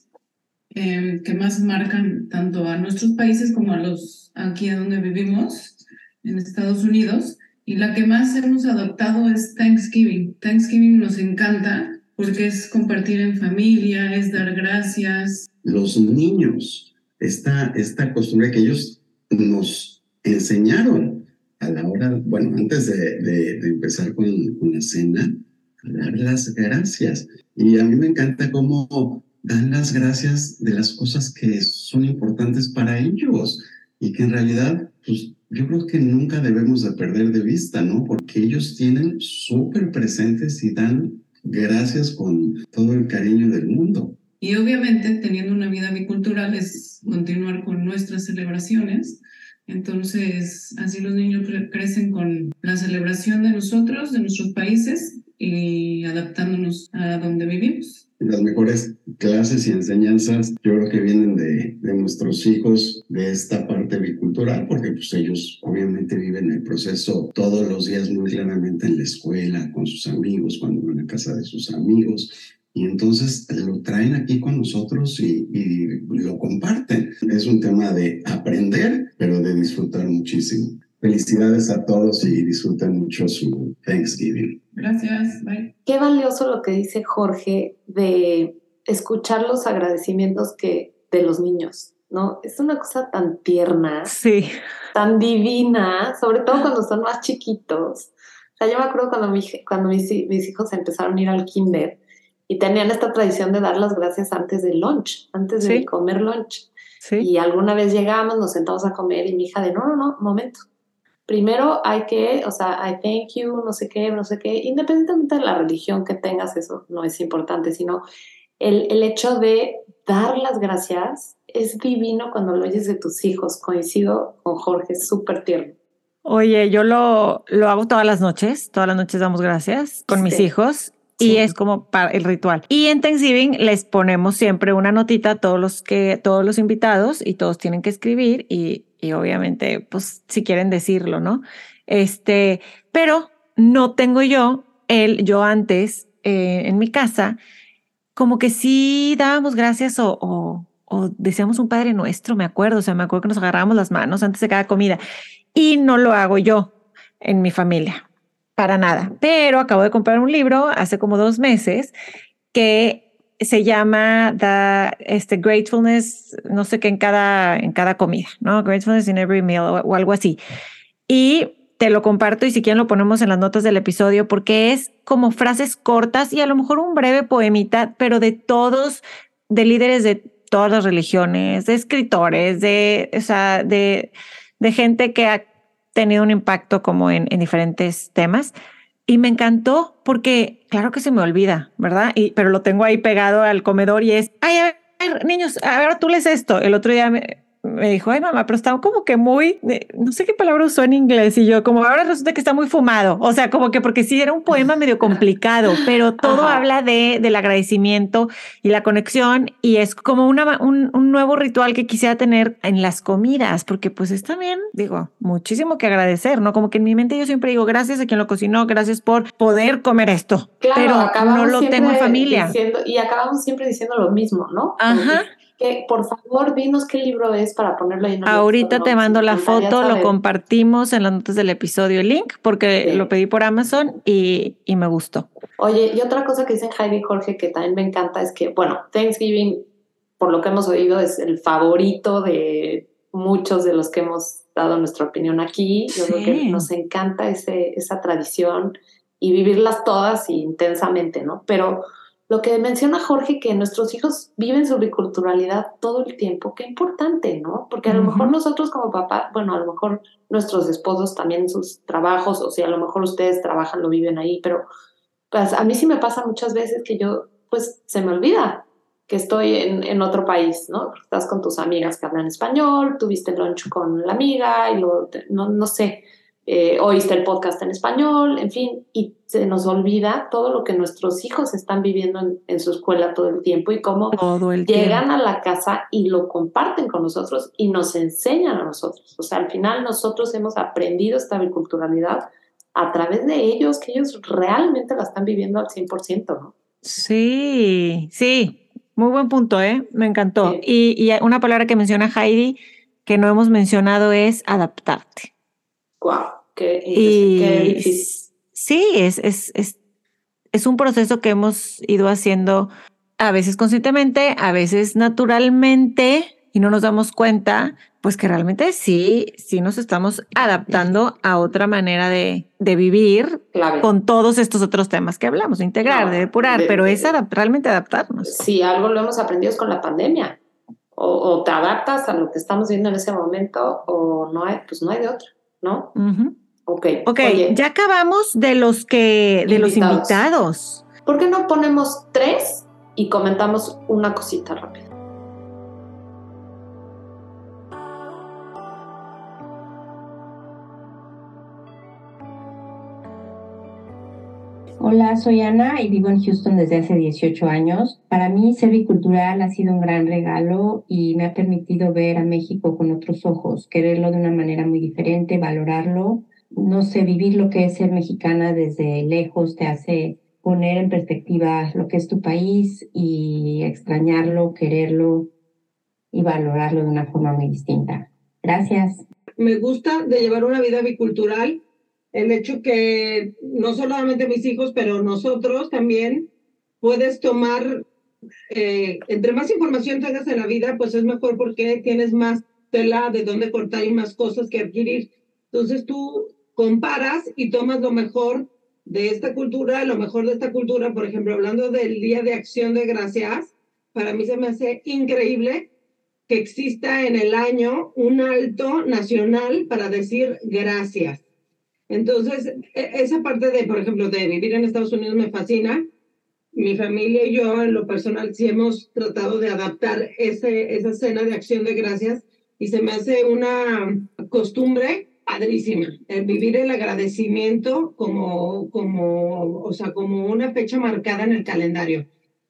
eh, que más marcan tanto a nuestros países como a los aquí donde vivimos, en Estados Unidos. Y la que más hemos adoptado es Thanksgiving. Thanksgiving nos encanta porque es compartir en familia, es dar gracias. Los niños, esta, esta costumbre que ellos nos enseñaron a la hora, bueno, antes de, de, de empezar con, con, la cena, a dar las gracias. Y a mí me encanta cómo dan las gracias de las cosas que son importantes para ellos y que en realidad, pues yo creo que nunca debemos de perder de vista, ¿no? Porque ellos tienen súper presentes y dan gracias con todo el cariño del mundo. Y obviamente teniendo una vida bicultural es continuar con nuestras celebraciones. Entonces, así los niños crecen con la celebración de nosotros, de nuestros países y adaptándonos a donde vivimos. Las mejores clases y enseñanzas yo creo que vienen de, de nuestros hijos de esta parte bicultural, porque pues ellos obviamente viven el proceso todos los días muy claramente en la escuela, con sus amigos, cuando van a casa de sus amigos, y entonces lo traen aquí con nosotros y, y, lo comparten. Es un tema de aprender, pero de disfrutar muchísimo. Felicidades a todos y disfruten mucho su Thanksgiving. Gracias, bye. Qué valioso lo que dice Jorge de escuchar los agradecimientos que de los niños, ¿no? Es una cosa tan tierna, sí. tan divina, sobre todo cuando son más chiquitos. O sea, yo me acuerdo cuando, mi, cuando mis, mis hijos empezaron a ir al kinder y tenían esta tradición de dar las gracias antes del lunch, antes de Sí. comer lunch. Sí. Y alguna vez llegamos, nos sentamos a comer y mi hija de, no, no, no, momento. Primero hay que, o sea, I thank you, no sé qué, no sé qué, independientemente de la religión que tengas, eso no es importante, sino el, el hecho de dar las gracias es divino cuando lo oyes de tus hijos. Coincido con Jorge, es súper tierno. Oye, yo lo, lo hago todas las noches, todas las noches damos gracias con mis Sí. y es como para el ritual. Y en Thanksgiving les ponemos siempre una notita a todos los que todos los invitados y todos tienen que escribir y, y obviamente pues si quieren decirlo, ¿no? Este, pero no tengo yo el yo antes eh, en mi casa como que sí dábamos gracias o, o, o decíamos un Padre Nuestro, me acuerdo, o sea, me acuerdo que nos agarrábamos las manos antes de cada comida y no lo hago yo en mi familia, para nada. Pero acabo de comprar un libro hace como dos meses que se llama The, este, Gratefulness, no sé qué, en cada, en cada comida, ¿no? Gratefulness in every meal o, algo así. Y te lo comparto y si quieren lo ponemos en las notas del episodio porque es como frases cortas y a lo mejor un breve poemita, pero de todos, de líderes de todas las religiones, de escritores, de, o de, de gente que ha tenido un impacto como en, en diferentes temas. Y me encantó porque, claro que se me olvida, ¿verdad? Y, pero lo tengo ahí pegado al comedor y es, ay, a ver, niños, ahora tú lees esto. El otro día me, me dijo, ay mamá, pero estaba como que muy, no sé qué palabra usó en inglés y yo como ahora resulta que está muy fumado, o sea, como que porque sí era un poema medio (laughs) complicado, pero todo Ajá. habla de del agradecimiento y la conexión y es como una, un, un nuevo ritual que quisiera tener en las comidas, porque pues es también, digo, muchísimo que agradecer, ¿no? Como que en mi mente yo siempre digo, gracias a quien lo cocinó, gracias por poder comer esto, Claro, pero no lo tengo en familia. diciendo- y acabamos siempre diciendo lo mismo, ¿no? Ajá. Que, por favor, dinos qué libro es para ponerlo ahí Ahorita te mando la foto, lo compartimos en las notas del episodio, el link, porque Sí. lo pedí por Amazon y, y me gustó. Oye, y otra cosa que dicen Heidi y Jorge que también me encanta es que, bueno, Thanksgiving, por lo que hemos oído, es el favorito de muchos de los que hemos dado nuestra opinión aquí. Yo creo que nos encanta ese, esa tradición y vivirlas todas y intensamente, ¿no? Pero lo que menciona Jorge, que nuestros hijos viven su biculturalidad todo el tiempo, qué importante, ¿no? Porque a lo mejor nosotros como papá, bueno, a lo mejor nuestros esposos también sus trabajos, o sea, a lo mejor ustedes trabajan, lo viven ahí, pero pues a mí sí me pasa muchas veces que yo, pues se me olvida que estoy en, en, otro país, ¿no? Estás con tus amigas que hablan español, tuviste lunch con la amiga y luego, no, no sé, eh, oíste el podcast en español, en fin, y se nos olvida todo lo que nuestros hijos están viviendo en, en su escuela todo el tiempo y cómo llegan tiempo. a la casa y lo comparten con nosotros y nos enseñan a nosotros. O sea, al final nosotros hemos aprendido esta biculturalidad a través de ellos, que ellos realmente la están viviendo al 100%, ¿no? Sí, sí, muy buen punto, ¿eh? Me encantó. Sí. Y, y, una palabra que menciona Heidi que no hemos mencionado es adaptarte. Wow, qué, y, qué. Sí, es, es, es, es un proceso que hemos ido haciendo a veces conscientemente, a veces naturalmente, y no nos damos cuenta, pues que realmente sí, sí nos estamos adaptando a otra manera de, de vivir con todos estos otros temas que hablamos, de integrar, No, de depurar, de- pero de- es adap- realmente adaptarnos. Si algo lo hemos aprendido es con la pandemia. O, o te adaptas a lo que estamos viendo en ese momento o no hay, pues no hay de otra, ¿no? Ujú. Ok. Ok, Oye, ya acabamos de los que, de los invitados. ¿por qué no ponemos tres y comentamos una cosita rápida? Hola, soy Ana y vivo en Houston desde hace 18 años. Para mí, ser bicultural ha sido un gran regalo y me ha permitido ver a México con otros ojos, quererlo de una manera muy diferente, valorarlo. No sé, vivir lo que es ser mexicana desde lejos te hace poner en perspectiva lo que es tu país y extrañarlo, quererlo y valorarlo de una forma muy distinta. Gracias. me gusta de llevar una vida bicultural el hecho que no solamente mis hijos, pero nosotros también puedes tomar, eh, entre más información tengas en la vida, pues es mejor porque tienes más tela de dónde cortar y más cosas que adquirir. Entonces tú comparas y tomas lo mejor de esta cultura, lo mejor de esta cultura, por ejemplo, hablando del Día de Acción de Gracias, para mí se me hace increíble que exista en el año un alto nacional para decir gracias. Entonces, e- esa parte de, por ejemplo, de vivir en Estados Unidos me fascina. Mi familia y yo, en lo personal, sí hemos tratado de adaptar ese, esa cena de acción de gracias y se me hace una costumbre padrísima. El vivir el agradecimiento como, como, o sea, como una fecha marcada en el calendario.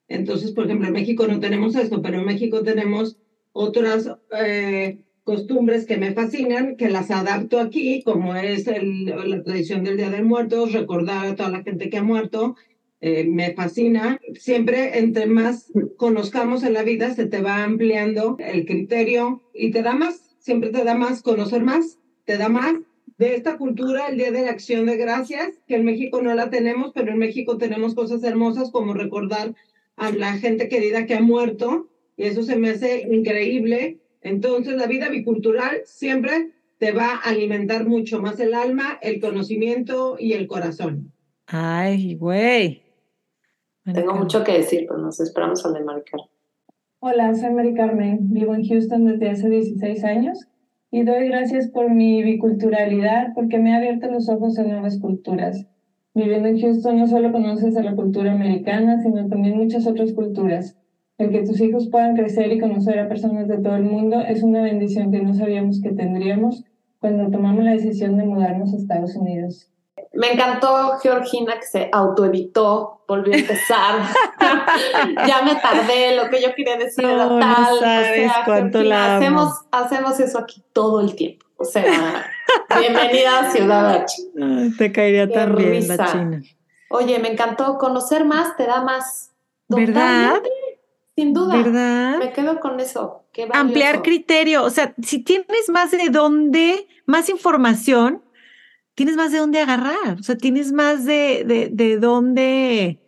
Entonces, por ejemplo, en México no tenemos esto, pero en México tenemos otras eh, costumbres que me fascinan, que las adapto aquí, como es el, la tradición del Día de Muertos, recordar a toda la gente que ha muerto, eh, me fascina. Siempre, entre más conozcamos en la vida, se te va ampliando el criterio y te da más, siempre te da más, conocer más, te da más. De esta cultura, el Día de la Acción de Gracias, que en México no la tenemos, pero en México tenemos cosas hermosas como recordar a la gente querida que ha muerto, y eso se me hace increíble. Entonces, la vida bicultural siempre te va a alimentar mucho más el alma, el conocimiento y el corazón. Ay, güey. Tengo mucho que decir, pero nos esperamos al de Maricar. Hola, soy Mari Carmen, vivo en Houston desde hace 16 años y doy gracias por mi biculturalidad porque me ha abierto los ojos a nuevas culturas. Viviendo en Houston no solo conoces a la cultura americana, sino también muchas otras culturas. El que tus hijos puedan crecer y conocer a personas de todo el mundo es una bendición que no sabíamos que tendríamos cuando tomamos la decisión de mudarnos a Estados Unidos. Me encantó Georgina que se autoeditó, volvió a empezar. (laughs) ya me tardé, lo que yo quería decir era No, no tal. sabes o sea, cuánto Georgina, la amo. hacemos, hacemos eso aquí todo el tiempo. O sea, (laughs) bienvenida a Ciudad. Ay, te caería Qué tan bien la risa. China. Oye, me encantó. Conocer más te da más. ¿Verdad? Totalmente, Sin duda. ¿Verdad? Me quedo con eso. Qué Ampliar criterio. O sea, si tienes más de dónde, más información, tienes más de dónde agarrar. O sea, tienes más de, de, de dónde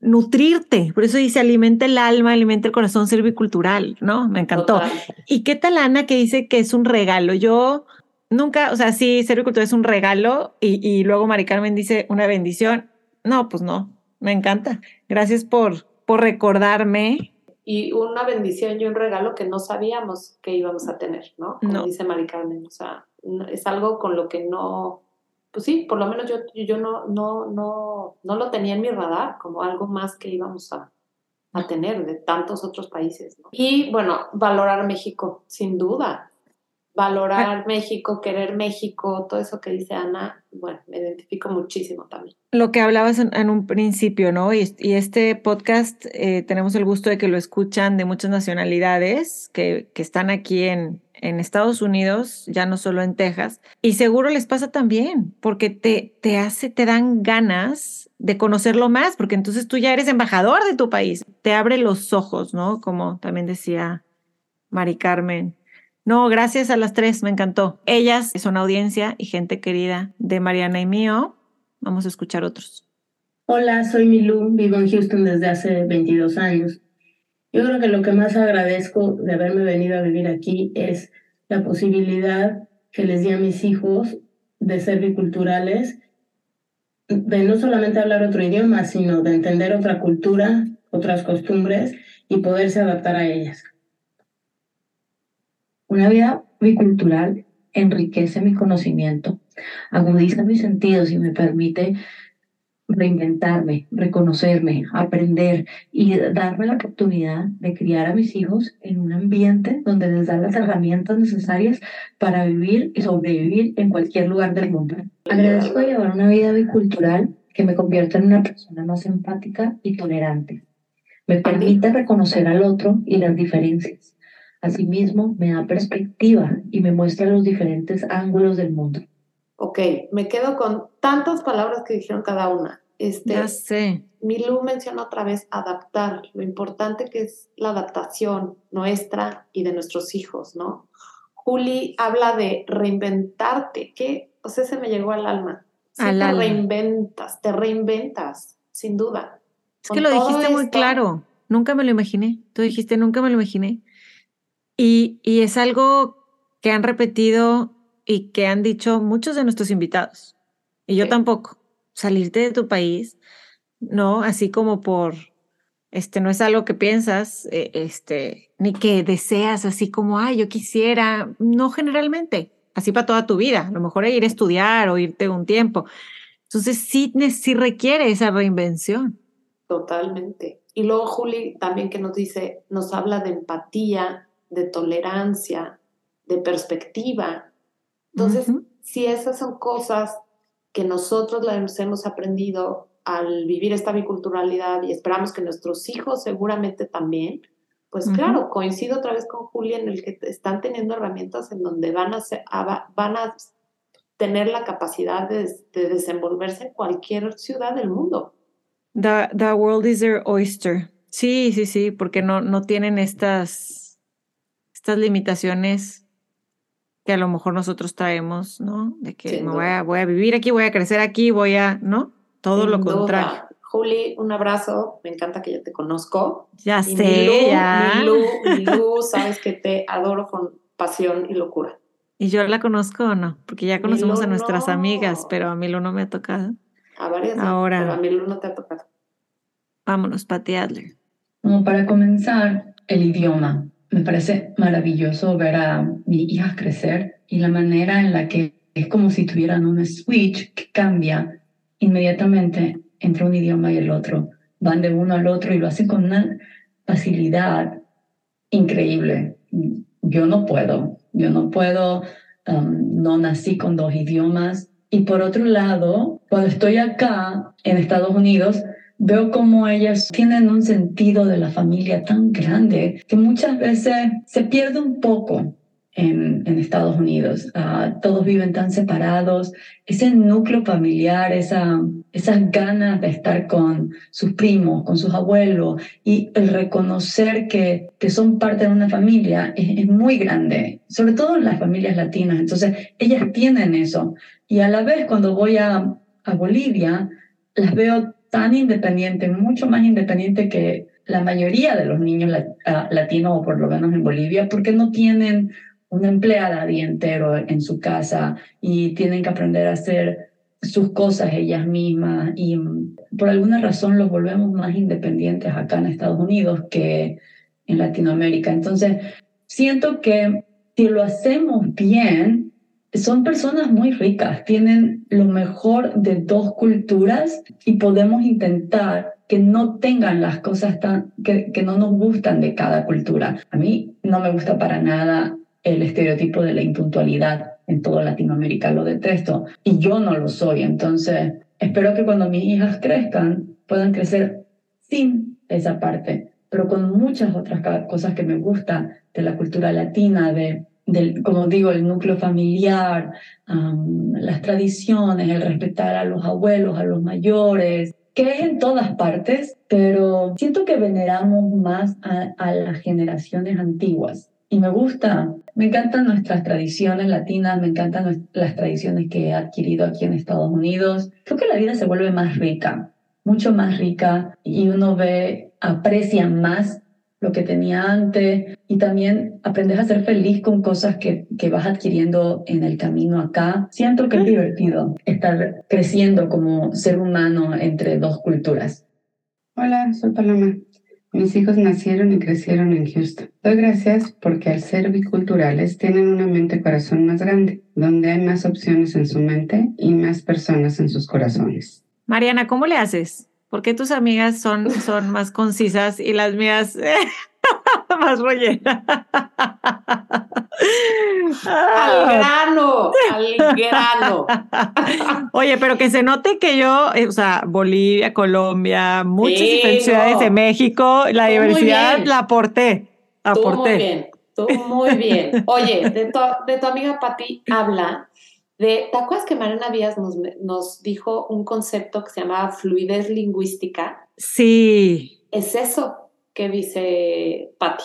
nutrirte. Por eso dice alimenta el alma, alimenta el corazón, servicultural, ¿no? Me encantó. Total. ¿Y qué tal Ana que dice que es un regalo? Yo nunca, o sea, sí, servicultura es un regalo y, y luego Mari Carmen dice una bendición. No, pues no, me encanta. Gracias por, por recordarme. Y una bendición y un regalo que no sabíamos que íbamos a tener, ¿no? Como No. dice Mari Carmen. O sea, es algo con lo que no. Pues sí, por lo menos yo, yo no, no, no, no lo tenía en mi radar como algo más que íbamos a, a tener de tantos otros países. Y bueno, valorar México, sin duda. Valorar México, querer México, todo eso que dice Ana, bueno, me identifico muchísimo también. Lo que hablabas en, un principio, ¿no? Y, este podcast eh, tenemos el gusto de que lo escuchan de muchas nacionalidades que, que están aquí en, en Estados Unidos, ya no solo en Texas, y seguro les pasa también, porque te, te hace, te dan ganas de conocerlo más, porque entonces tú ya eres embajador de tu país, te abre los ojos, ¿no? Como también decía Mari Carmen. No, gracias a las tres, me encantó. Ellas son audiencia y gente querida de Mariana y mío. Vamos a escuchar otros. Hola, soy Milú, vivo en Houston desde hace 22 años. Yo creo que lo que más agradezco de haberme venido a vivir aquí es la posibilidad que les di a mis hijos de ser biculturales, de no solamente hablar otro idioma, sino de entender otra cultura, otras costumbres y poderse adaptar a ellas. Una vida bicultural enriquece mi conocimiento, agudiza mis sentidos y me permite reinventarme, reconocerme, aprender y darme la oportunidad de criar a mis hijos en un ambiente donde les da las herramientas necesarias para vivir y sobrevivir en cualquier lugar del mundo. Agradezco llevar una vida bicultural que me convierta en una persona más empática y tolerante. Me permite reconocer al otro y las diferencias. Asimismo, me da perspectiva y me muestra los diferentes ángulos del mundo. Ok, me quedo con tantas palabras que dijeron cada una. Este, ya sé. Milú menciona otra vez adaptar, lo importante que es la adaptación nuestra y de nuestros hijos, ¿no? Juli habla de reinventarte, que, o sea, se me llegó al alma. te reinventas, te reinventas, sin duda. Es que lo dijiste muy claro, nunca me lo imaginé, tú dijiste, nunca me lo imaginé. Y, y es algo que han repetido y que han dicho muchos de nuestros invitados. Y yo tampoco. Salirte de tu país, ¿no? Así como por, este, no es algo que piensas, eh, este, ni que deseas, así como, ay, yo quisiera, no generalmente, así para toda tu vida. A lo mejor ir a estudiar o irte un tiempo. Entonces sí, sí requiere esa reinvención. Totalmente. Y luego Juli también que nos dice, nos habla de empatía, de tolerancia, de perspectiva, entonces, si esas son cosas que nosotros las hemos aprendido al vivir esta biculturalidad y esperamos que nuestros hijos seguramente también, pues claro, coincido otra vez con Julia en el que están teniendo herramientas en donde van a, van a tener la capacidad de, desenvolverse en cualquier ciudad del mundo. The, the world is their oyster. Sí, sí, sí, porque no, no tienen estas, estas limitaciones que a lo mejor nosotros traemos, ¿no? De que me voy a, voy a, vivir aquí, voy a crecer aquí, voy a, ¿no? Todo lo contrario. Juli, un abrazo, me encanta que ya te conozco. Ya sé, ya. Milú, Milú, sabes que te adoro con pasión y locura. ¿Y yo la conozco o no? Porque ya conocemos a nuestras amigas, pero a Milú no me ha tocado. A varias Ahora, pero a Milú no te ha tocado. Vámonos, Pati Adler. Como para comenzar, el idioma. Me parece maravilloso ver a mi hija crecer y la manera en la que es como si tuvieran un switch que cambia inmediatamente entre un idioma y el otro. Van de uno al otro y lo hacen con una facilidad increíble. Yo no puedo, yo no puedo, um, no nací con dos idiomas. Y por otro lado, cuando estoy acá en Estados Unidos, veo como ellas tienen un sentido de la familia tan grande que muchas veces se pierde un poco en, en Estados Unidos. Ah, todos viven tan separados. Ese núcleo familiar, esa, esas ganas de estar con sus primos, con sus abuelos y el reconocer que, que son parte de una familia es, es muy grande, sobre todo en las familias latinas. Entonces, ellas tienen eso. Y a la vez, cuando voy a, a Bolivia, las veo tan independiente, mucho más independiente que la mayoría de los niños latinos, o por lo menos en Bolivia, porque no tienen una empleada día entero en su casa y tienen que aprender a hacer sus cosas ellas mismas y mm, por alguna razón los volvemos más independientes acá en Estados Unidos que en Latinoamérica. Entonces, siento que si lo hacemos bien, son personas muy ricas, tienen lo mejor de dos culturas y podemos intentar que no tengan las cosas tan, que, que no nos gustan de cada cultura. A mí no me gusta para nada el estereotipo de la impuntualidad en toda Latinoamérica, lo detesto y yo no lo soy. Entonces, espero que cuando mis hijas crezcan puedan crecer sin esa parte, pero con muchas otras cosas que me gustan de la cultura latina, de del, como digo, el núcleo familiar, las tradiciones, el respetar a los abuelos, a los mayores, que es en todas partes, pero siento que veneramos más a, a las generaciones antiguas. Y me gusta, me encantan nuestras tradiciones latinas, me encantan las tradiciones que he adquirido aquí en Estados Unidos. Creo que la vida se vuelve más rica, mucho más rica, y uno ve, aprecia más lo que tenía antes y también aprendes a ser feliz con cosas que, que vas adquiriendo en el camino acá. Siento que es divertido estar creciendo como ser humano entre dos culturas. Hola, soy Paloma. Mis hijos nacieron y crecieron en Houston. Doy gracias porque al ser biculturales tienen una mente-corazón más grande, donde hay más opciones en su mente y más personas en sus corazones. Mariana, ¿cómo le haces? ¿Por qué tus amigas son, son más concisas y las mías (laughs) más rolleras? al grano, al grano. (laughs) Oye, pero que se note que yo, eh, o sea, Bolivia, Colombia, muchas diferentes ciudades de México, la diversidad la aporté. aporté. muy bien, tú muy bien. Oye, de tu, de tu amiga Pati habla ¿Te acuerdas que Mariana Díaz nos, nos dijo un concepto que se llamaba fluidez lingüística? Sí. Es eso que dice Patti.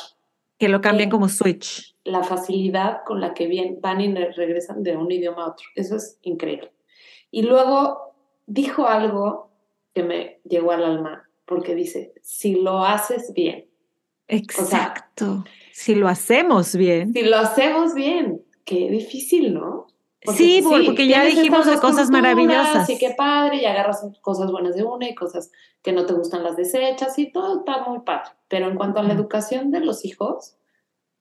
Que lo cambian como switch. La facilidad con la que bien, van y regresan de un idioma a otro. Eso es increíble. Y luego dijo algo que me llegó al alma, porque dice, si lo haces bien. Exacto. si lo hacemos bien. Si lo hacemos bien. Qué difícil, ¿no? Sí, porque ya dijimos de cosas maravillosas. Sí, qué padre, y agarras cosas buenas de una y cosas que no te gustan las desechas y todo está muy padre. Pero en cuanto a la educación de los hijos,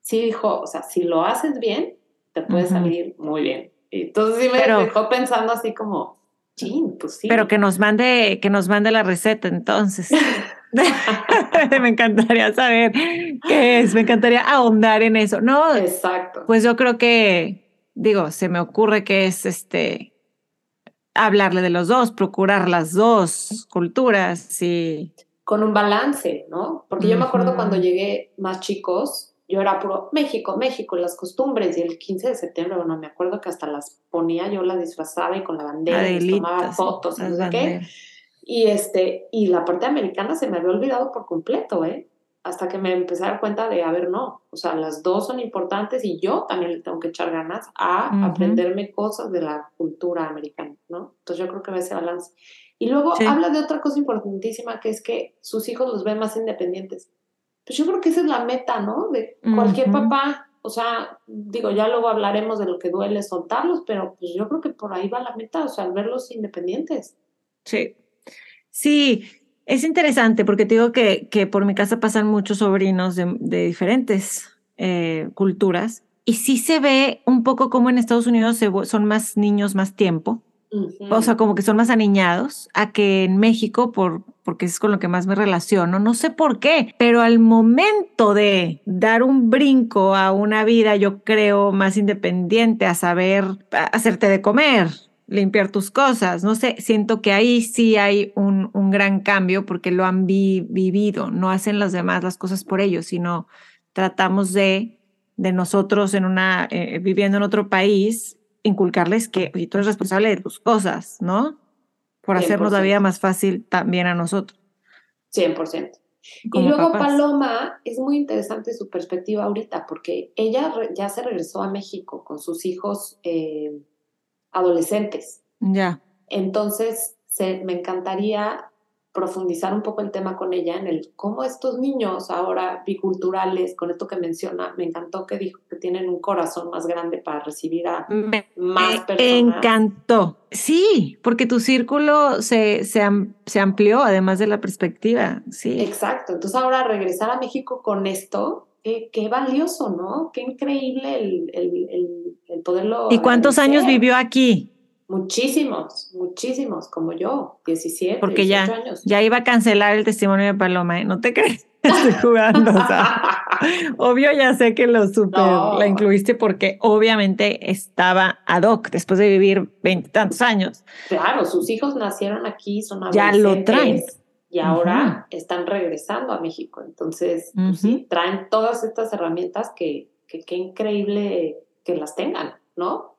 sí dijo, o sea, si lo haces bien, te puede salir muy bien. Y entonces sí me dejó pensando así como, chin, pues sí. Pero que nos mande, que nos mande la receta entonces. (laughs) (laughs) me encantaría saber qué es, me encantaría ahondar en eso. No, exacto. Pues yo creo que digo, se me ocurre que es este hablarle de los dos, procurar las dos culturas y con un balance, ¿no? Porque yo me acuerdo cuando llegué más chicos, yo era puro México, México, las costumbres y el 15 de septiembre, bueno, me acuerdo que hasta las ponía, yo las disfrazaba y con la bandera tomaba fotos, no sé qué. Y este, y la parte americana se me había olvidado por completo, ¿eh? Hasta que me empecé a dar cuenta de, a ver, no, o sea, las dos son importantes y yo también le tengo que echar ganas a aprenderme cosas de la cultura americana, ¿no? Entonces yo creo que va ese balance. Y luego habla de otra cosa importantísima, que es que sus hijos los ven más independientes. Pues yo creo que esa es la meta, ¿no? De cualquier papá. O sea, digo, ya luego hablaremos de lo que duele soltarlos, pero pues yo creo que por ahí va la meta, o sea, al verlos independientes. Sí. Sí, es interesante porque te digo que, que por mi casa pasan muchos sobrinos de, de diferentes eh, culturas y sí se ve un poco como en Estados Unidos se, son más niños más tiempo. O sea, como que son más aniñados a que en México, por, porque es con lo que más me relaciono, no sé por qué, pero al momento de dar un brinco a una vida, yo creo, más independiente, a saber hacerte de comer, limpiar tus cosas. No sé, siento que ahí sí hay un, un gran cambio porque lo han vivido. No hacen las demás las cosas por ellos, sino tratamos de, de nosotros en una, eh, viviendo en otro país, inculcarles que tú eres responsable de tus cosas, ¿no? Por hacernos la vida más fácil también a nosotros. 100%. y luego Paloma, es muy interesante su perspectiva ahorita, porque ella ya se regresó a México con sus hijos eh, adolescentes. Ya. Entonces, se, me encantaría profundizar un poco el tema con ella en el cómo estos niños ahora biculturales, con esto que menciona, me encantó que dijo que tienen un corazón más grande para recibir a más personas. Me encantó. Sí, porque tu círculo se, se, se, amplió además de la perspectiva. Sí. Exacto. Entonces ahora regresar a México con esto qué, qué valioso, ¿no? Qué increíble el, el, el, el poderlo. ¿Y cuántos años vivió aquí? Muchísimos, muchísimos, como yo, 17, Porque 18 ya, años. ya iba a cancelar el testimonio de Paloma, ¿eh? No te crees. (laughs) Estoy jugando. o sea, obvio, ya sé que lo super No. la incluiste porque obviamente estaba ad hoc después de vivir veintitantos años. Claro, sus hijos nacieron aquí, son Ya lo traen. Y ahora están regresando a México. Entonces, pues sí, traen todas estas herramientas que que qué increíble que las tengan, ¿no?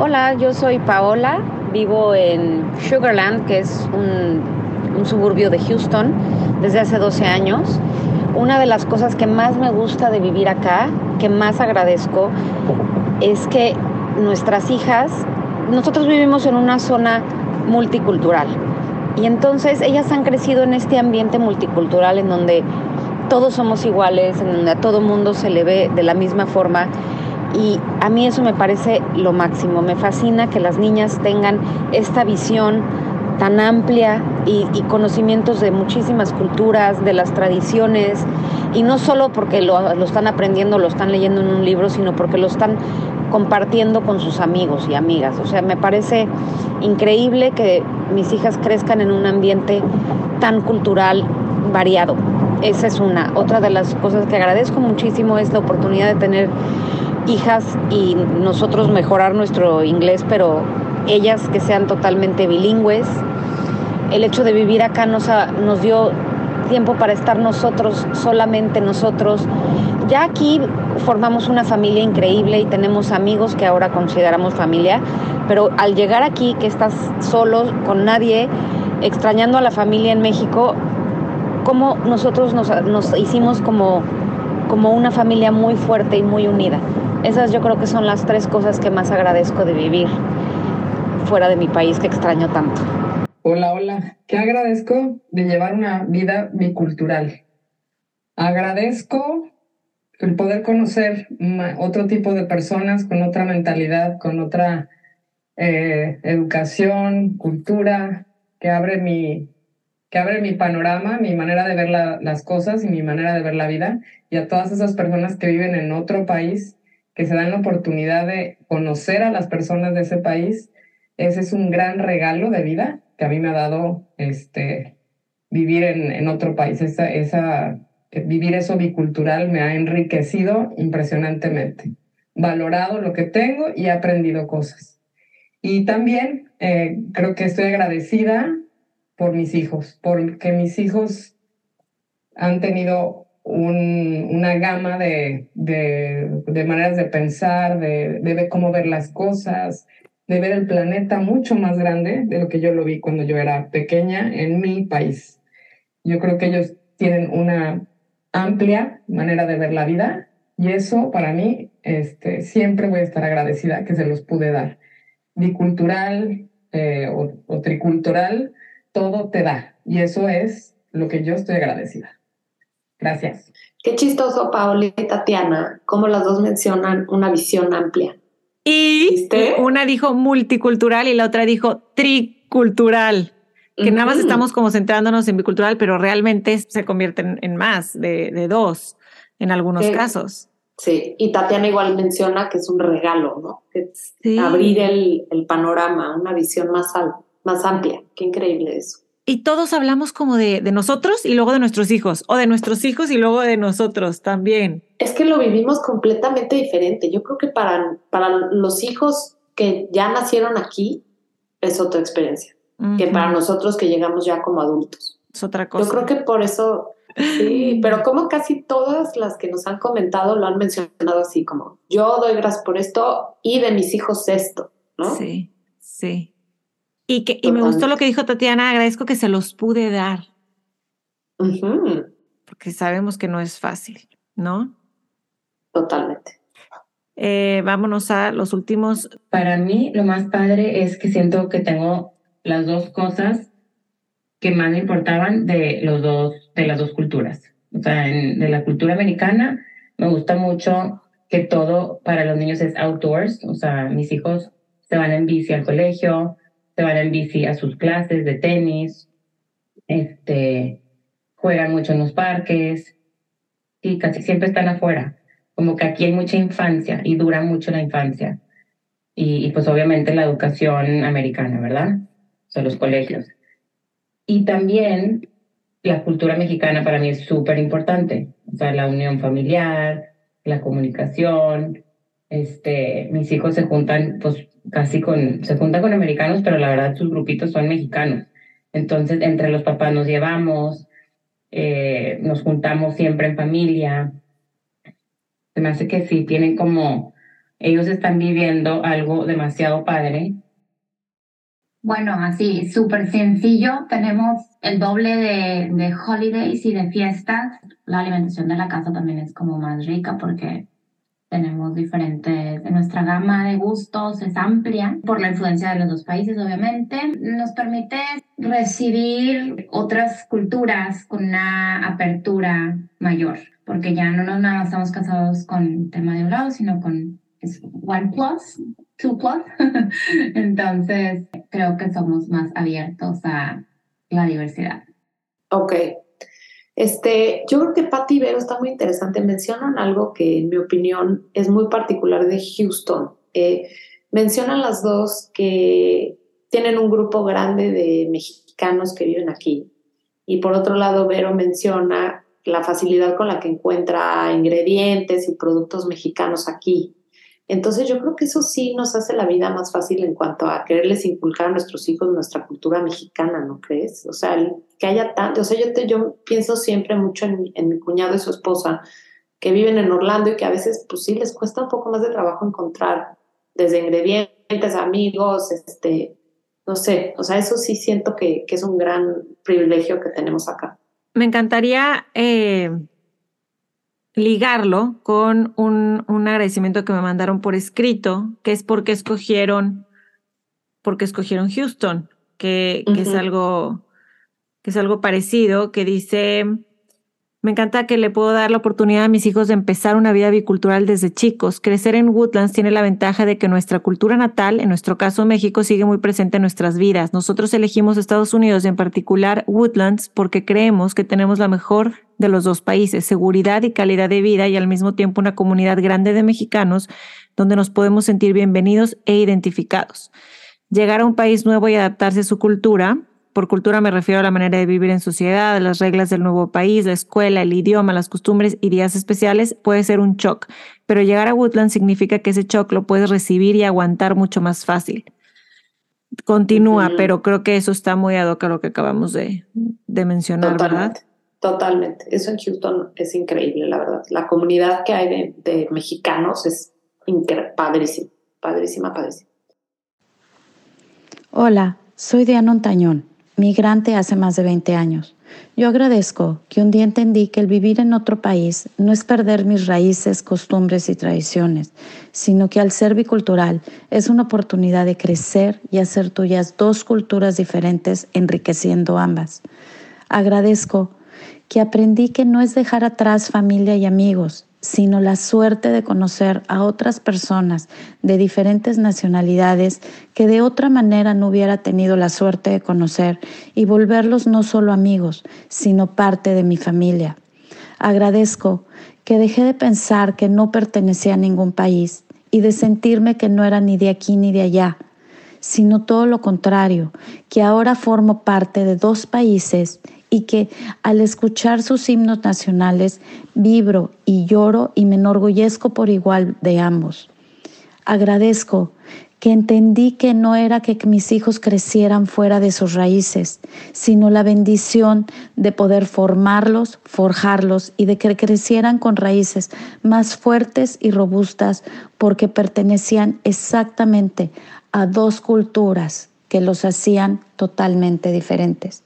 Hola, yo soy Paola, vivo en Sugarland, que es un, un suburbio de Houston, desde hace 12 años. Una de las cosas que más me gusta de vivir acá, que más agradezco, es que nuestras hijas, nosotros vivimos en una zona multicultural y entonces ellas han crecido en este ambiente multicultural en donde todos somos iguales, en donde a todo mundo se le ve de la misma forma y a mí eso me parece lo máximo. Me fascina que las niñas tengan esta visión tan amplia y, conocimientos de muchísimas culturas, de las tradiciones, y no solo porque lo, lo están aprendiendo, lo están leyendo en un libro, sino porque lo están compartiendo con sus amigos y amigas. O sea, me parece increíble que mis hijas crezcan en un ambiente tan cultural variado. Esa es una. Otra de las cosas que agradezco muchísimo es la oportunidad de tener hijas y nosotros mejorar nuestro inglés, pero ellas que sean totalmente bilingües. El hecho de vivir acá nos, ha- nos dio tiempo para estar nosotros, solamente nosotros. Ya aquí formamos una familia increíble y tenemos amigos que ahora consideramos familia, pero al llegar aquí, que estás solo, con nadie, extrañando a la familia en México, como nosotros nos, nos hicimos como, como una familia muy fuerte y muy unida. Esas yo creo que son las tres cosas que más agradezco de vivir fuera de mi país que extraño tanto. Hola, hola. ¿Qué agradezco de llevar una vida bicultural? Agradezco el poder conocer otro tipo de personas con otra mentalidad, con otra eh, educación, cultura, que abre mi, que abre mi panorama, mi manera de ver la- las cosas y mi manera de ver la vida. Y a todas esas personas que viven en otro país, que se dan la oportunidad de conocer a las personas de ese país, ese es un gran regalo de vida que a mí me ha dado este, vivir en, en otro país. Esa, esa, vivir eso bicultural me ha enriquecido impresionantemente, valorado lo que tengo y aprendido cosas. Y también eh, creo que estoy agradecida por mis hijos, porque mis hijos han tenido un- una gama de, de, de maneras de pensar, de, de ver cómo ver las cosas, de ver el planeta mucho más grande de lo que yo lo vi cuando yo era pequeña en mi país. Yo creo que ellos tienen una amplia manera de ver la vida y eso para mí este, siempre voy a estar agradecida que se los pude dar. Bicultural eh, o, o tricultural, todo te da y eso es lo que yo estoy agradecida. Gracias. Qué chistoso, Paola y Tatiana, cómo las dos mencionan una visión amplia. Y una dijo multicultural y la otra dijo tricultural. Que nada más estamos como centrándonos en bicultural, pero realmente se convierten en más de, de dos en algunos Sí. casos. Sí, y Tatiana igual menciona que es un regalo, ¿no? Que es Sí. abrir el, el panorama, una visión más, al- más amplia. Qué increíble eso. Y todos hablamos como de, de nosotros y luego de nuestros hijos, o de nuestros hijos y luego de nosotros también. Es que lo vivimos completamente diferente. Yo creo que para, para los hijos que ya nacieron aquí es otra experiencia que para nosotros que llegamos ya como adultos. Es otra cosa. Yo creo que por eso, sí, pero como casi todas las que nos han comentado lo han mencionado así como, yo doy gracias por esto y de mis hijos esto, ¿no? Sí, sí. Y, que, y me gustó lo que dijo Tatiana, agradezco que se los pude dar, porque sabemos que no es fácil, ¿no? Totalmente. Eh, vámonos a los últimos. Para mí lo más padre es que siento que tengo las dos cosas que más me importaban de los dos, de las dos culturas. O sea, en- de la cultura americana me gusta mucho que todo para los niños es outdoors. O sea, mis hijos se van en bici al colegio, se van en bici a sus clases de tenis, este, juegan mucho en los parques. sí, casi siempre están afuera. Como que aquí hay mucha infancia y dura mucho la infancia. Y, y pues obviamente la educación americana, ¿verdad? Sea, los colegios. Y también la cultura mexicana para mí es súper importante. O sea, la unión familiar, la comunicación. Este, mis hijos se juntan, pues casi con, se juntan con americanos, pero la verdad sus grupitos son mexicanos. Entonces, entre los papás nos llevamos, eh, nos juntamos siempre en familia. Se me hace que sí, tienen como, ellos están viviendo algo demasiado padre. Bueno, así, súper sencillo. Tenemos el doble de, de holidays y de fiestas. La alimentación de la casa también es como más rica porque tenemos diferentes, nuestra gama de gustos es amplia por la influencia de los dos países, obviamente. Nos permite recibir otras culturas con una apertura mayor, porque ya no nos nada estamos casados con tema de un lado, sino con one plus, (laughs) Entonces, creo que somos más abiertos a la diversidad. Ok, este, yo creo que Patti y Vero está muy interesante. Mencionan algo que, en mi opinión, es muy particular de Houston. Eh, mencionan las dos que tienen un grupo grande de mexicanos que viven aquí. Y por otro lado, Vero menciona la facilidad con la que encuentra ingredientes y productos mexicanos aquí. Entonces yo creo que eso sí nos hace la vida más fácil en cuanto a quererles inculcar a nuestros hijos nuestra cultura mexicana, ¿no crees? O sea, que haya tanto, o sea, yo, te, yo pienso siempre mucho en, en, mi cuñado y su esposa, que viven en Orlando y que a veces, pues sí, les cuesta un poco más de trabajo encontrar desde ingredientes, amigos, este, no sé, o sea, eso sí siento que, que es un gran privilegio que tenemos acá. Me encantaría... Eh ligarlo con un, un, agradecimiento que me mandaron por escrito, que es porque escogieron, porque escogieron Houston, que, que es algo, que es algo parecido, que dice, me encanta que le puedo dar la oportunidad a mis hijos de empezar una vida bicultural desde chicos. Crecer en Woodlands tiene la ventaja de que nuestra cultura natal, en nuestro caso México, sigue muy presente en nuestras vidas. Nosotros elegimos Estados Unidos, en particular Woodlands, porque creemos que tenemos la mejor de los dos países, seguridad y calidad de vida y al mismo tiempo una comunidad grande de mexicanos donde nos podemos sentir bienvenidos e identificados. Llegar a un país nuevo y adaptarse a su cultura por cultura me refiero a la manera de vivir en sociedad, las reglas del nuevo país, la escuela, el idioma, las costumbres y días especiales puede ser un shock, pero llegar a Woodland significa que ese shock lo puedes recibir y aguantar mucho más fácil. Continúa, pero creo que eso está muy ad hoc a lo que acabamos de, de mencionar, totalmente, ¿verdad? Totalmente. Eso en Houston es increíble, la verdad. La comunidad que hay de, de mexicanos es padrísima, padrísima, padrísima. Hola, soy Diana Ontañón migrante hace más de 20 años. Yo agradezco que un día entendí que el vivir en otro país no es perder mis raíces, costumbres y tradiciones, sino que al ser bicultural es una oportunidad de crecer y hacer tuyas dos culturas diferentes, enriqueciendo ambas. Agradezco que aprendí que no es dejar atrás familia y amigos, sino la suerte de conocer a otras personas de diferentes nacionalidades que de otra manera no hubiera tenido la suerte de conocer y volverlos no solo amigos, sino parte de mi familia. Agradezco que dejé de pensar que no pertenecía a ningún país y de sentirme que no era ni de aquí ni de allá, sino todo lo contrario, que ahora formo parte de dos países y que al escuchar sus himnos nacionales vibro y lloro y me enorgullezco por igual de ambos. Agradezco que entendí que no era que mis hijos crecieran fuera de sus raíces, sino la bendición de poder formarlos, forjarlos y de que crecieran con raíces más fuertes y robustas porque pertenecían exactamente a dos culturas que los hacían totalmente diferentes.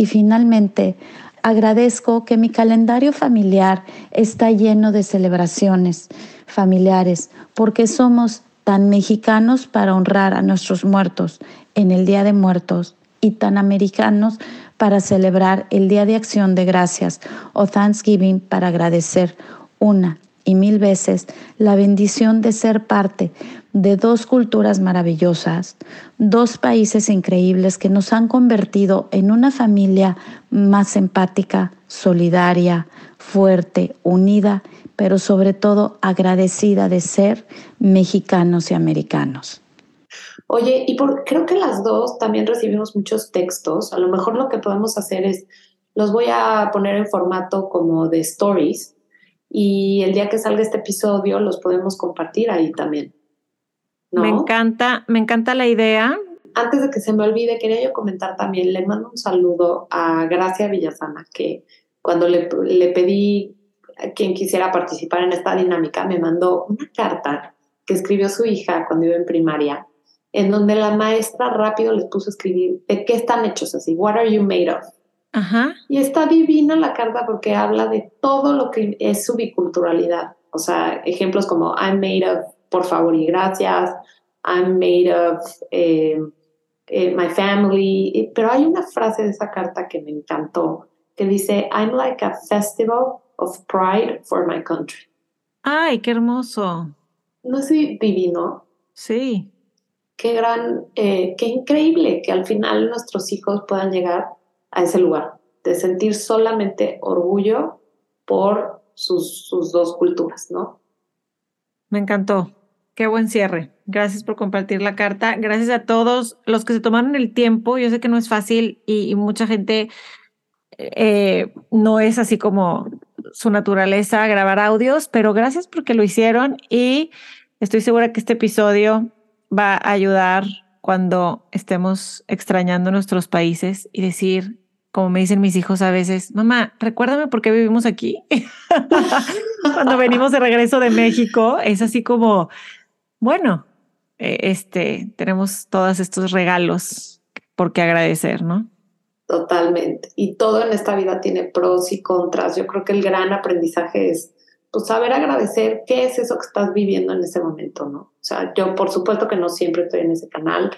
Y finalmente, agradezco que mi calendario familiar está lleno de celebraciones familiares, porque somos tan mexicanos para honrar a nuestros muertos en el Día de Muertos y tan americanos para celebrar el Día de Acción de Gracias o Thanksgiving para agradecer una y mil veces la bendición de ser parte de dos culturas maravillosas, dos países increíbles que nos han convertido en una familia más empática, solidaria, fuerte, unida, pero sobre todo agradecida de ser mexicanos y americanos. Oye, y por, creo que las dos también recibimos muchos textos. A lo mejor lo que podemos hacer es, los voy a poner en formato como de stories y el día que salga este episodio los podemos compartir ahí también. Me encanta, me encanta la idea. Antes de que se me olvide, quería yo comentar también, le mando un saludo a Gracia Villasana, que cuando le, le pedí a quien quisiera participar en esta dinámica, me mandó una carta que escribió su hija cuando iba en primaria, en donde la maestra rápido les puso a escribir de qué están hechos así, what are you made of. Ajá. Y está divina la carta porque habla de todo lo que es su biculturalidad. O sea, ejemplos como I'm made of por favor y gracias, I'm made of eh, eh, my family. Pero hay una frase de esa carta que me encantó que dice I'm like a festival of pride for my country. Ay, qué hermoso. ¿No es divino? Sí. Qué gran, eh, qué increíble que al final nuestros hijos puedan llegar a ese lugar, de sentir solamente orgullo por sus, sus dos culturas, ¿no? Me encantó. Qué buen cierre. Gracias por compartir la carta. Gracias a todos los que se tomaron el tiempo. Yo sé que no es fácil y, mucha gente eh, no es así como su naturaleza grabar audios, pero gracias porque lo hicieron y estoy segura que este episodio va a ayudar cuando estemos extrañando nuestros países y decir, como me dicen mis hijos a veces, mamá, recuérdame por qué vivimos aquí. (laughs) cuando venimos de regreso de México, es así como, bueno, eh, este, tenemos todos estos regalos por qué agradecer, ¿no? Totalmente. Y todo en esta vida tiene pros y contras. Yo creo que el gran aprendizaje es pues, saber agradecer qué es eso que estás viviendo en ese momento, ¿no? O sea, yo por supuesto que no siempre estoy en ese canal.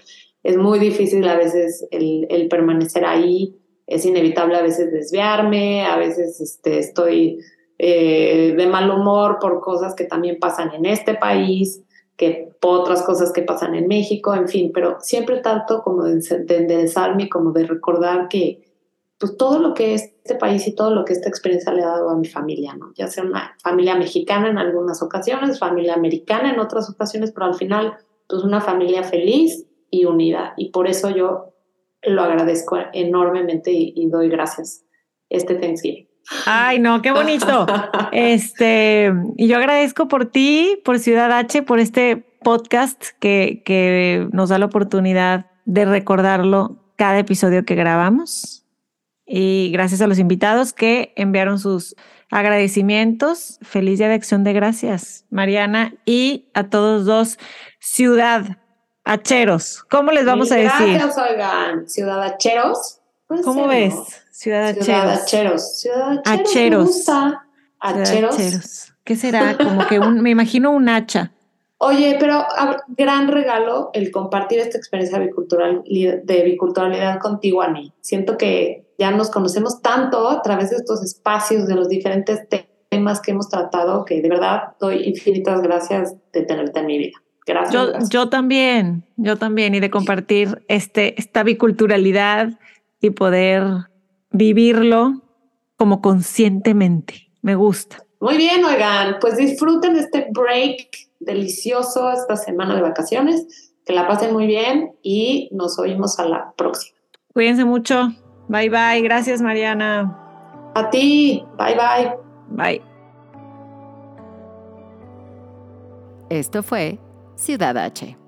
Es muy difícil a veces el, permanecer ahí. Es inevitable a veces desviarme, a veces este, estoy eh, de mal humor por cosas que también pasan en este país que otras cosas que pasan en México, en fin, pero siempre tanto como de, enderezarme, como de recordar que pues todo lo que este país y todo lo que esta experiencia le ha dado a mi familia, ¿no? Ya sea una familia mexicana en algunas ocasiones, familia americana en otras ocasiones, pero al final, pues una familia feliz y unida. Y por eso yo lo agradezco enormemente y, y doy gracias este Thanksgiving. Ay, no, qué bonito. Este, y yo agradezco por ti, por Ciudad H, por este podcast que, que nos da la oportunidad de recordarlo cada episodio que grabamos. Y gracias a los invitados que enviaron sus agradecimientos. Feliz Día de Acción de Gracias, Mariana, y a todos dos, Ciudad Hacheros. ¿Cómo les vamos a decir? Gracias, oigan, Ciudad Hacheros. ¿Cómo ves? Ciudad Acheros. Ciudad Acheros. Acheros. ¿Qué será? (laughs) Como que un, me imagino un hacha. Oye, pero gran regalo el compartir esta experiencia bicultural, de biculturalidad contigo, Ani. Siento que ya nos conocemos tanto a través de estos espacios, de los diferentes temas que hemos tratado, que de verdad doy infinitas gracias de tenerte en mi vida. Gracias. Yo, gracias. yo también, yo también, y de compartir este, esta biculturalidad y poder vivirlo como conscientemente. Me gusta. Muy bien, oigan, pues disfruten este break delicioso esta semana de vacaciones, que la pasen muy bien y nos oímos a la próxima. Cuídense mucho. Bye bye. Gracias, Mariana. A ti. Bye bye. Bye. Esto fue Ciudad H